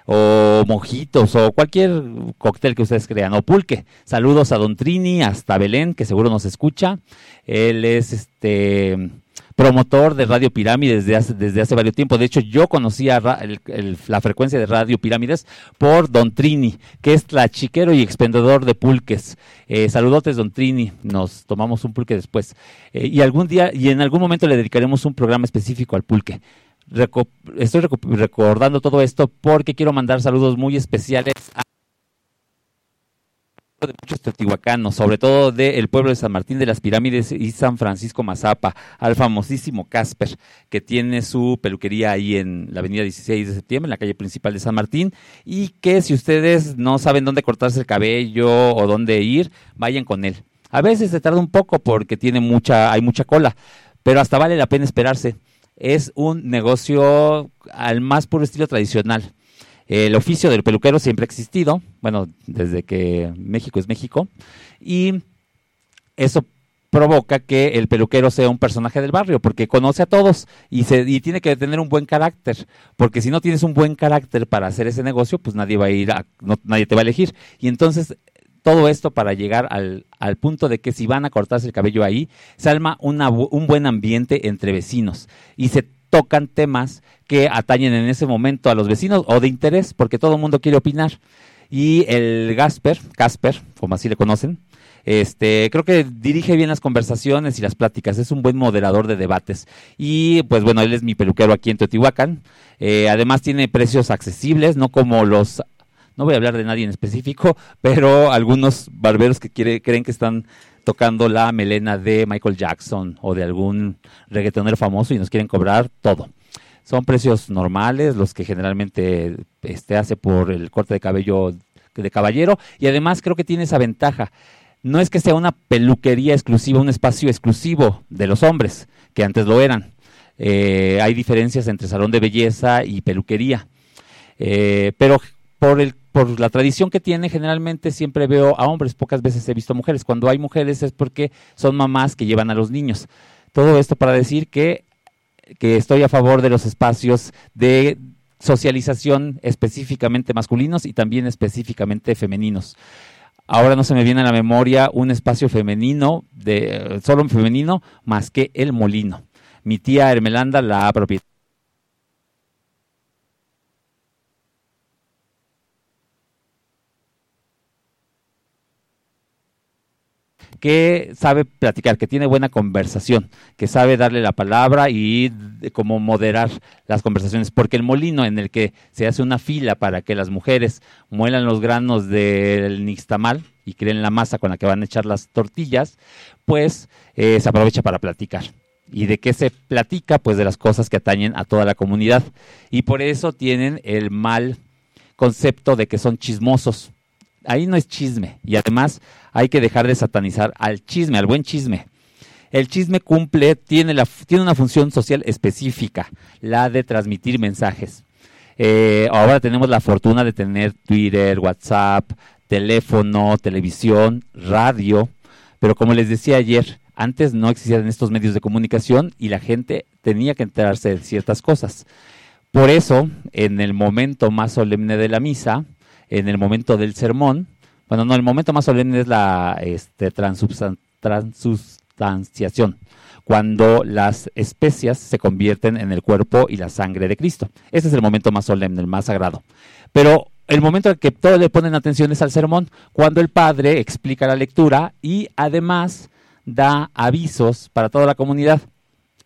Speaker 1: o mojitos o cualquier cóctel que ustedes crean o pulque. Saludos a Don Trini hasta Belén que seguro nos escucha. Él es este promotor de Radio Pirámides desde hace, desde hace varios tiempo. De hecho, yo conocía la frecuencia de Radio Pirámides por Don Trini, que es la chiquero y expendedor de pulques. Eh, saludotes, Don Trini. Nos tomamos un pulque después. Eh, y algún día, y en algún momento le dedicaremos un programa específico al pulque. estoy recordando todo esto porque quiero mandar saludos muy especiales a de muchos teotihuacanos, sobre todo del pueblo de San Martín de las Pirámides y San Francisco Mazapa, al famosísimo Casper, que tiene su peluquería ahí en la avenida 16 de septiembre, en la calle principal de San Martín, y que si ustedes no saben dónde cortarse el cabello o dónde ir, vayan con él. A veces se tarda un poco porque tiene mucha, hay mucha cola, pero hasta vale la pena esperarse. Es un negocio al más puro estilo tradicional el oficio del peluquero siempre ha existido, bueno, desde que México es México, y eso provoca que el peluquero sea un personaje del barrio, porque conoce a todos y, se, y tiene que tener un buen carácter, porque si no tienes un buen carácter para hacer ese negocio, pues nadie va a ir, a, no, nadie te va a elegir. Y entonces todo esto para llegar al, al, punto de que si van a cortarse el cabello ahí, se alma un buen ambiente entre vecinos y se tocan temas que atañen en ese momento a los vecinos o de interés, porque todo el mundo quiere opinar. Y el Gasper, Casper, como así le conocen, este, creo que dirige bien las conversaciones y las pláticas, es un buen moderador de debates. Y pues bueno, él es mi peluquero aquí en Teotihuacán. Eh, además tiene precios accesibles, no como los no voy a hablar de nadie en específico, pero algunos barberos que quiere, creen que están tocando la melena de Michael Jackson o de algún reggaetonero famoso y nos quieren cobrar todo. Son precios normales, los que generalmente este, hace por el corte de cabello de caballero y además creo que tiene esa ventaja. No es que sea una peluquería exclusiva, un espacio exclusivo de los hombres, que antes lo eran. Eh, hay diferencias entre salón de belleza y peluquería. Eh, pero por el por la tradición que tiene, generalmente siempre veo a hombres, pocas veces he visto mujeres. Cuando hay mujeres es porque son mamás que llevan a los niños. Todo esto para decir que, que estoy a favor de los espacios de socialización específicamente masculinos y también específicamente femeninos. Ahora no se me viene a la memoria un espacio femenino, de, solo un femenino, más que el molino. Mi tía Hermelanda la ha que sabe platicar, que tiene buena conversación, que sabe darle la palabra y de cómo moderar las conversaciones, porque el molino en el que se hace una fila para que las mujeres muelan los granos del nixtamal y creen la masa con la que van a echar las tortillas, pues eh, se aprovecha para platicar. ¿Y de qué se platica? Pues de las cosas que atañen a toda la comunidad. Y por eso tienen el mal concepto de que son chismosos. Ahí no es chisme. Y además hay que dejar de satanizar al chisme, al buen chisme. El chisme cumple, tiene, la, tiene una función social específica, la de transmitir mensajes. Eh, ahora tenemos la fortuna de tener Twitter, WhatsApp, teléfono, televisión, radio, pero como les decía ayer, antes no existían estos medios de comunicación y la gente tenía que enterarse de ciertas cosas. Por eso, en el momento más solemne de la misa, en el momento del sermón, bueno, no, el momento más solemne es la este, transustanciación, cuando las especias se convierten en el cuerpo y la sangre de Cristo. Ese es el momento más solemne, el más sagrado. Pero el momento en que todos le ponen atención es al sermón, cuando el padre explica la lectura y además da avisos para toda la comunidad.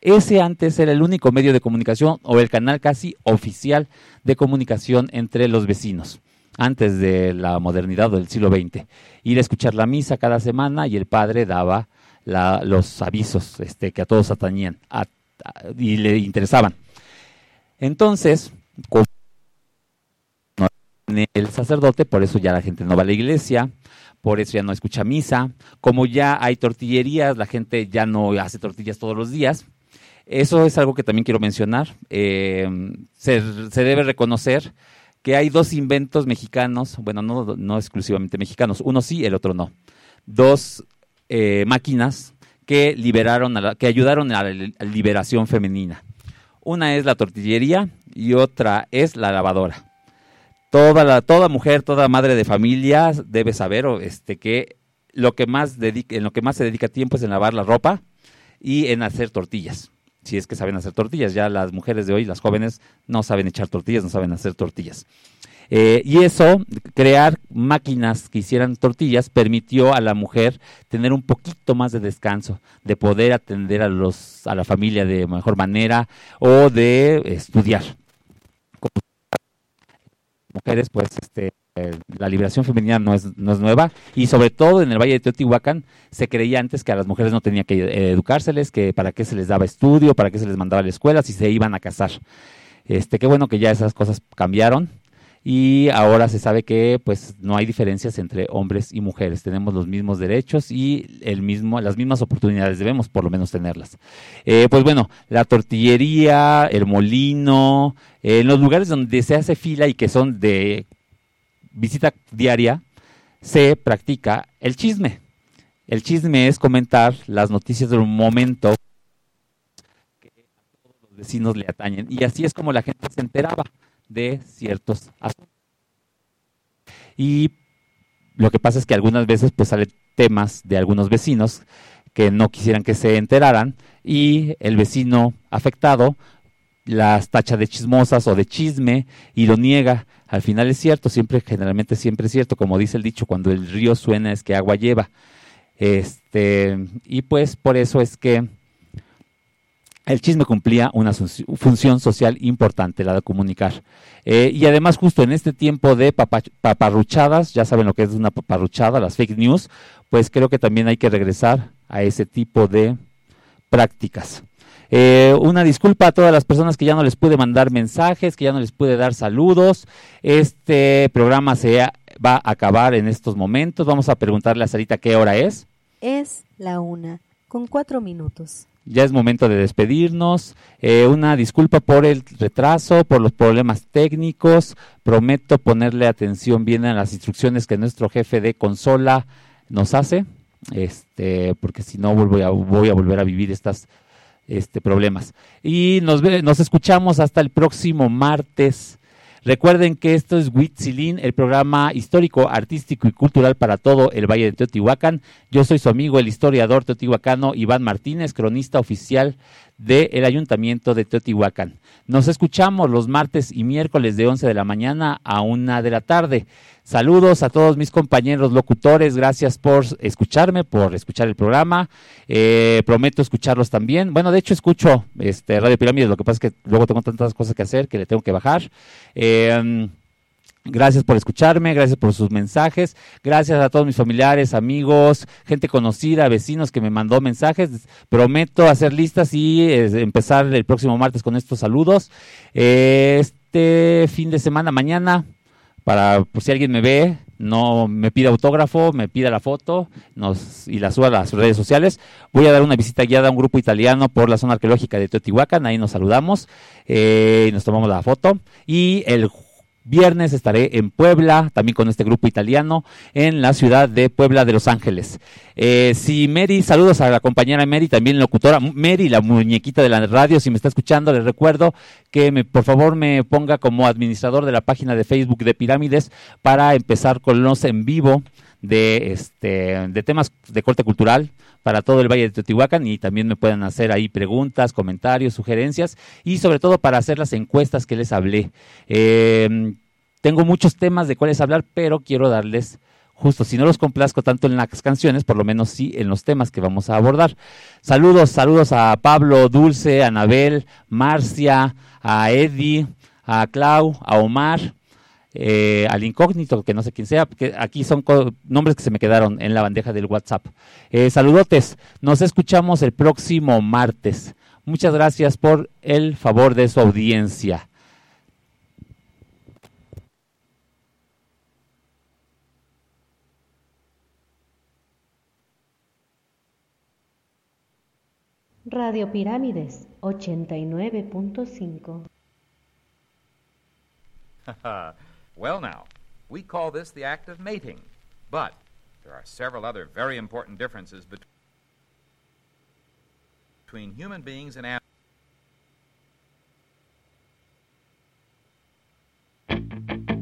Speaker 1: Ese antes era el único medio de comunicación o el canal casi oficial de comunicación entre los vecinos, antes de la modernidad o del siglo XX. Ir a escuchar la misa cada semana y el padre daba la- los avisos este, que a todos atañían a- a- y le interesaban. Entonces, el sacerdote, por eso ya la gente no va a la iglesia, por eso ya no escucha misa, como ya hay tortillerías, la gente ya no hace tortillas todos los días. Eso es algo que también quiero mencionar. Eh, se debe reconocer que hay dos inventos mexicanos, bueno, no, no exclusivamente mexicanos, uno sí, el otro no. Dos eh, máquinas que liberaron, a la- que ayudaron a la li- liberación femenina. Una es la tortillería y otra es la lavadora toda toda mujer, toda madre de familia debe saber este que lo que más dedica, en lo que más se dedica tiempo es en lavar la ropa y en hacer tortillas. Si es que saben hacer tortillas, ya las mujeres de hoy, las jóvenes, no saben echar tortillas, no saben hacer tortillas. Eh, y eso, crear máquinas que hicieran tortillas, permitió a la mujer tener un poquito más de descanso, de poder atender a, los, a la familia de mejor manera o de estudiar mujeres, pues este, la liberación femenina no es, no es nueva y sobre todo en el Valle de Teotihuacán se creía antes que a las mujeres no tenía que eh, educárseles, que para qué se les daba estudio, para qué se les mandaba a la escuela si se iban a casar. Este, qué bueno que ya esas cosas cambiaron y ahora se sabe que pues no hay diferencias entre hombres y mujeres, tenemos los mismos derechos y el mismo, las mismas oportunidades, debemos por lo menos tenerlas. Eh, pues bueno, la tortillería, el molino, eh, en los lugares donde se hace fila y que son de visita diaria, se practica el chisme. El chisme es comentar las noticias del momento que a todos los vecinos le atañen. Y así es como la gente se enteraba de ciertos asuntos. Y lo que pasa es que algunas veces pues salen temas de algunos vecinos que no quisieran que se enteraran y el vecino afectado las tacha de chismosas o de chisme y lo niega. Al final es cierto, siempre, generalmente siempre es cierto, como dice el dicho, cuando el río suena es que agua lleva. Este, y pues por eso es que el chisme cumplía una funci- función social importante, la de comunicar. Eh, y además, justo en este tiempo de papa- paparruchadas, ya saben lo que es una paparruchada, las fake news, pues creo que también hay que regresar a ese tipo de prácticas. Eh, una disculpa a todas las personas que ya no les pude mandar mensajes, que ya no les pude dar saludos. Este programa se va a acabar en estos momentos. Vamos a preguntarle a Sarita qué hora es.
Speaker 2: Es la una, con cuatro minutos.
Speaker 1: Ya es momento de despedirnos. Eh, una disculpa por el retraso, por los problemas técnicos. Prometo ponerle atención bien a las instrucciones que nuestro jefe de consola nos hace, este, porque si no voy a, voy a volver a vivir estas este, problemas. Y nos, ve- nos escuchamos hasta el próximo martes. Recuerden que esto es Huitzilín, el programa histórico, artístico y cultural para todo el Valle de Teotihuacán. Yo soy su amigo, el historiador teotihuacano Iván Martínez, cronista oficial del Ayuntamiento de Teotihuacán. Nos escuchamos los martes y miércoles de 11 de la mañana a 1 de la tarde. Saludos a todos mis compañeros locutores, gracias por escucharme, por escuchar el programa. Eh, prometo escucharlos también. Bueno, de hecho escucho este Radio Pirámides, lo que pasa es que luego tengo tantas cosas que hacer que le tengo que bajar. Eh, Gracias por escucharme, gracias por sus mensajes, gracias a todos mis familiares, amigos, gente conocida, vecinos que me mandó mensajes. Prometo hacer listas y empezar el próximo martes con estos saludos. Eh, este fin de semana, mañana, para si alguien me ve, no me pide autógrafo, me pida la foto nos, y la suba a las redes sociales. Voy a dar una visita guiada a un grupo italiano por la zona arqueológica de Teotihuacán, ahí nos saludamos eh, y nos tomamos la foto. Y el viernes estaré en Puebla, también con este grupo italiano, en la ciudad de Puebla de Los Ángeles. Eh, si Mary, saludos a la compañera Mary, también locutora, Mary, la muñequita de la radio, si me está escuchando, les recuerdo que me, por favor me ponga como administrador de la página de Facebook de Pirámides para empezar con los en vivo de, este, de temas de corte cultural para todo el Valle de Teotihuacán y también me pueden hacer ahí preguntas, comentarios, sugerencias y sobre todo para hacer las encuestas que les hablé. Eh, tengo muchos temas de cuáles hablar, pero quiero darles justo, si no los complazco tanto en las canciones, por lo menos sí en los temas que vamos a abordar. Saludos, saludos a Pablo, Dulce, Anabel, Marcia, a Eddie, a Clau, a Omar, eh, al incógnito, que no sé quién sea, porque aquí son nombres que se me quedaron en la bandeja del WhatsApp. Eh, saludotes, nos escuchamos el próximo martes. Muchas gracias por el favor de su audiencia.
Speaker 2: Radio Pirámides 89.5
Speaker 18: well, now, we call this the act of mating, but there are several other very important differences between human beings and animals.
Speaker 4: She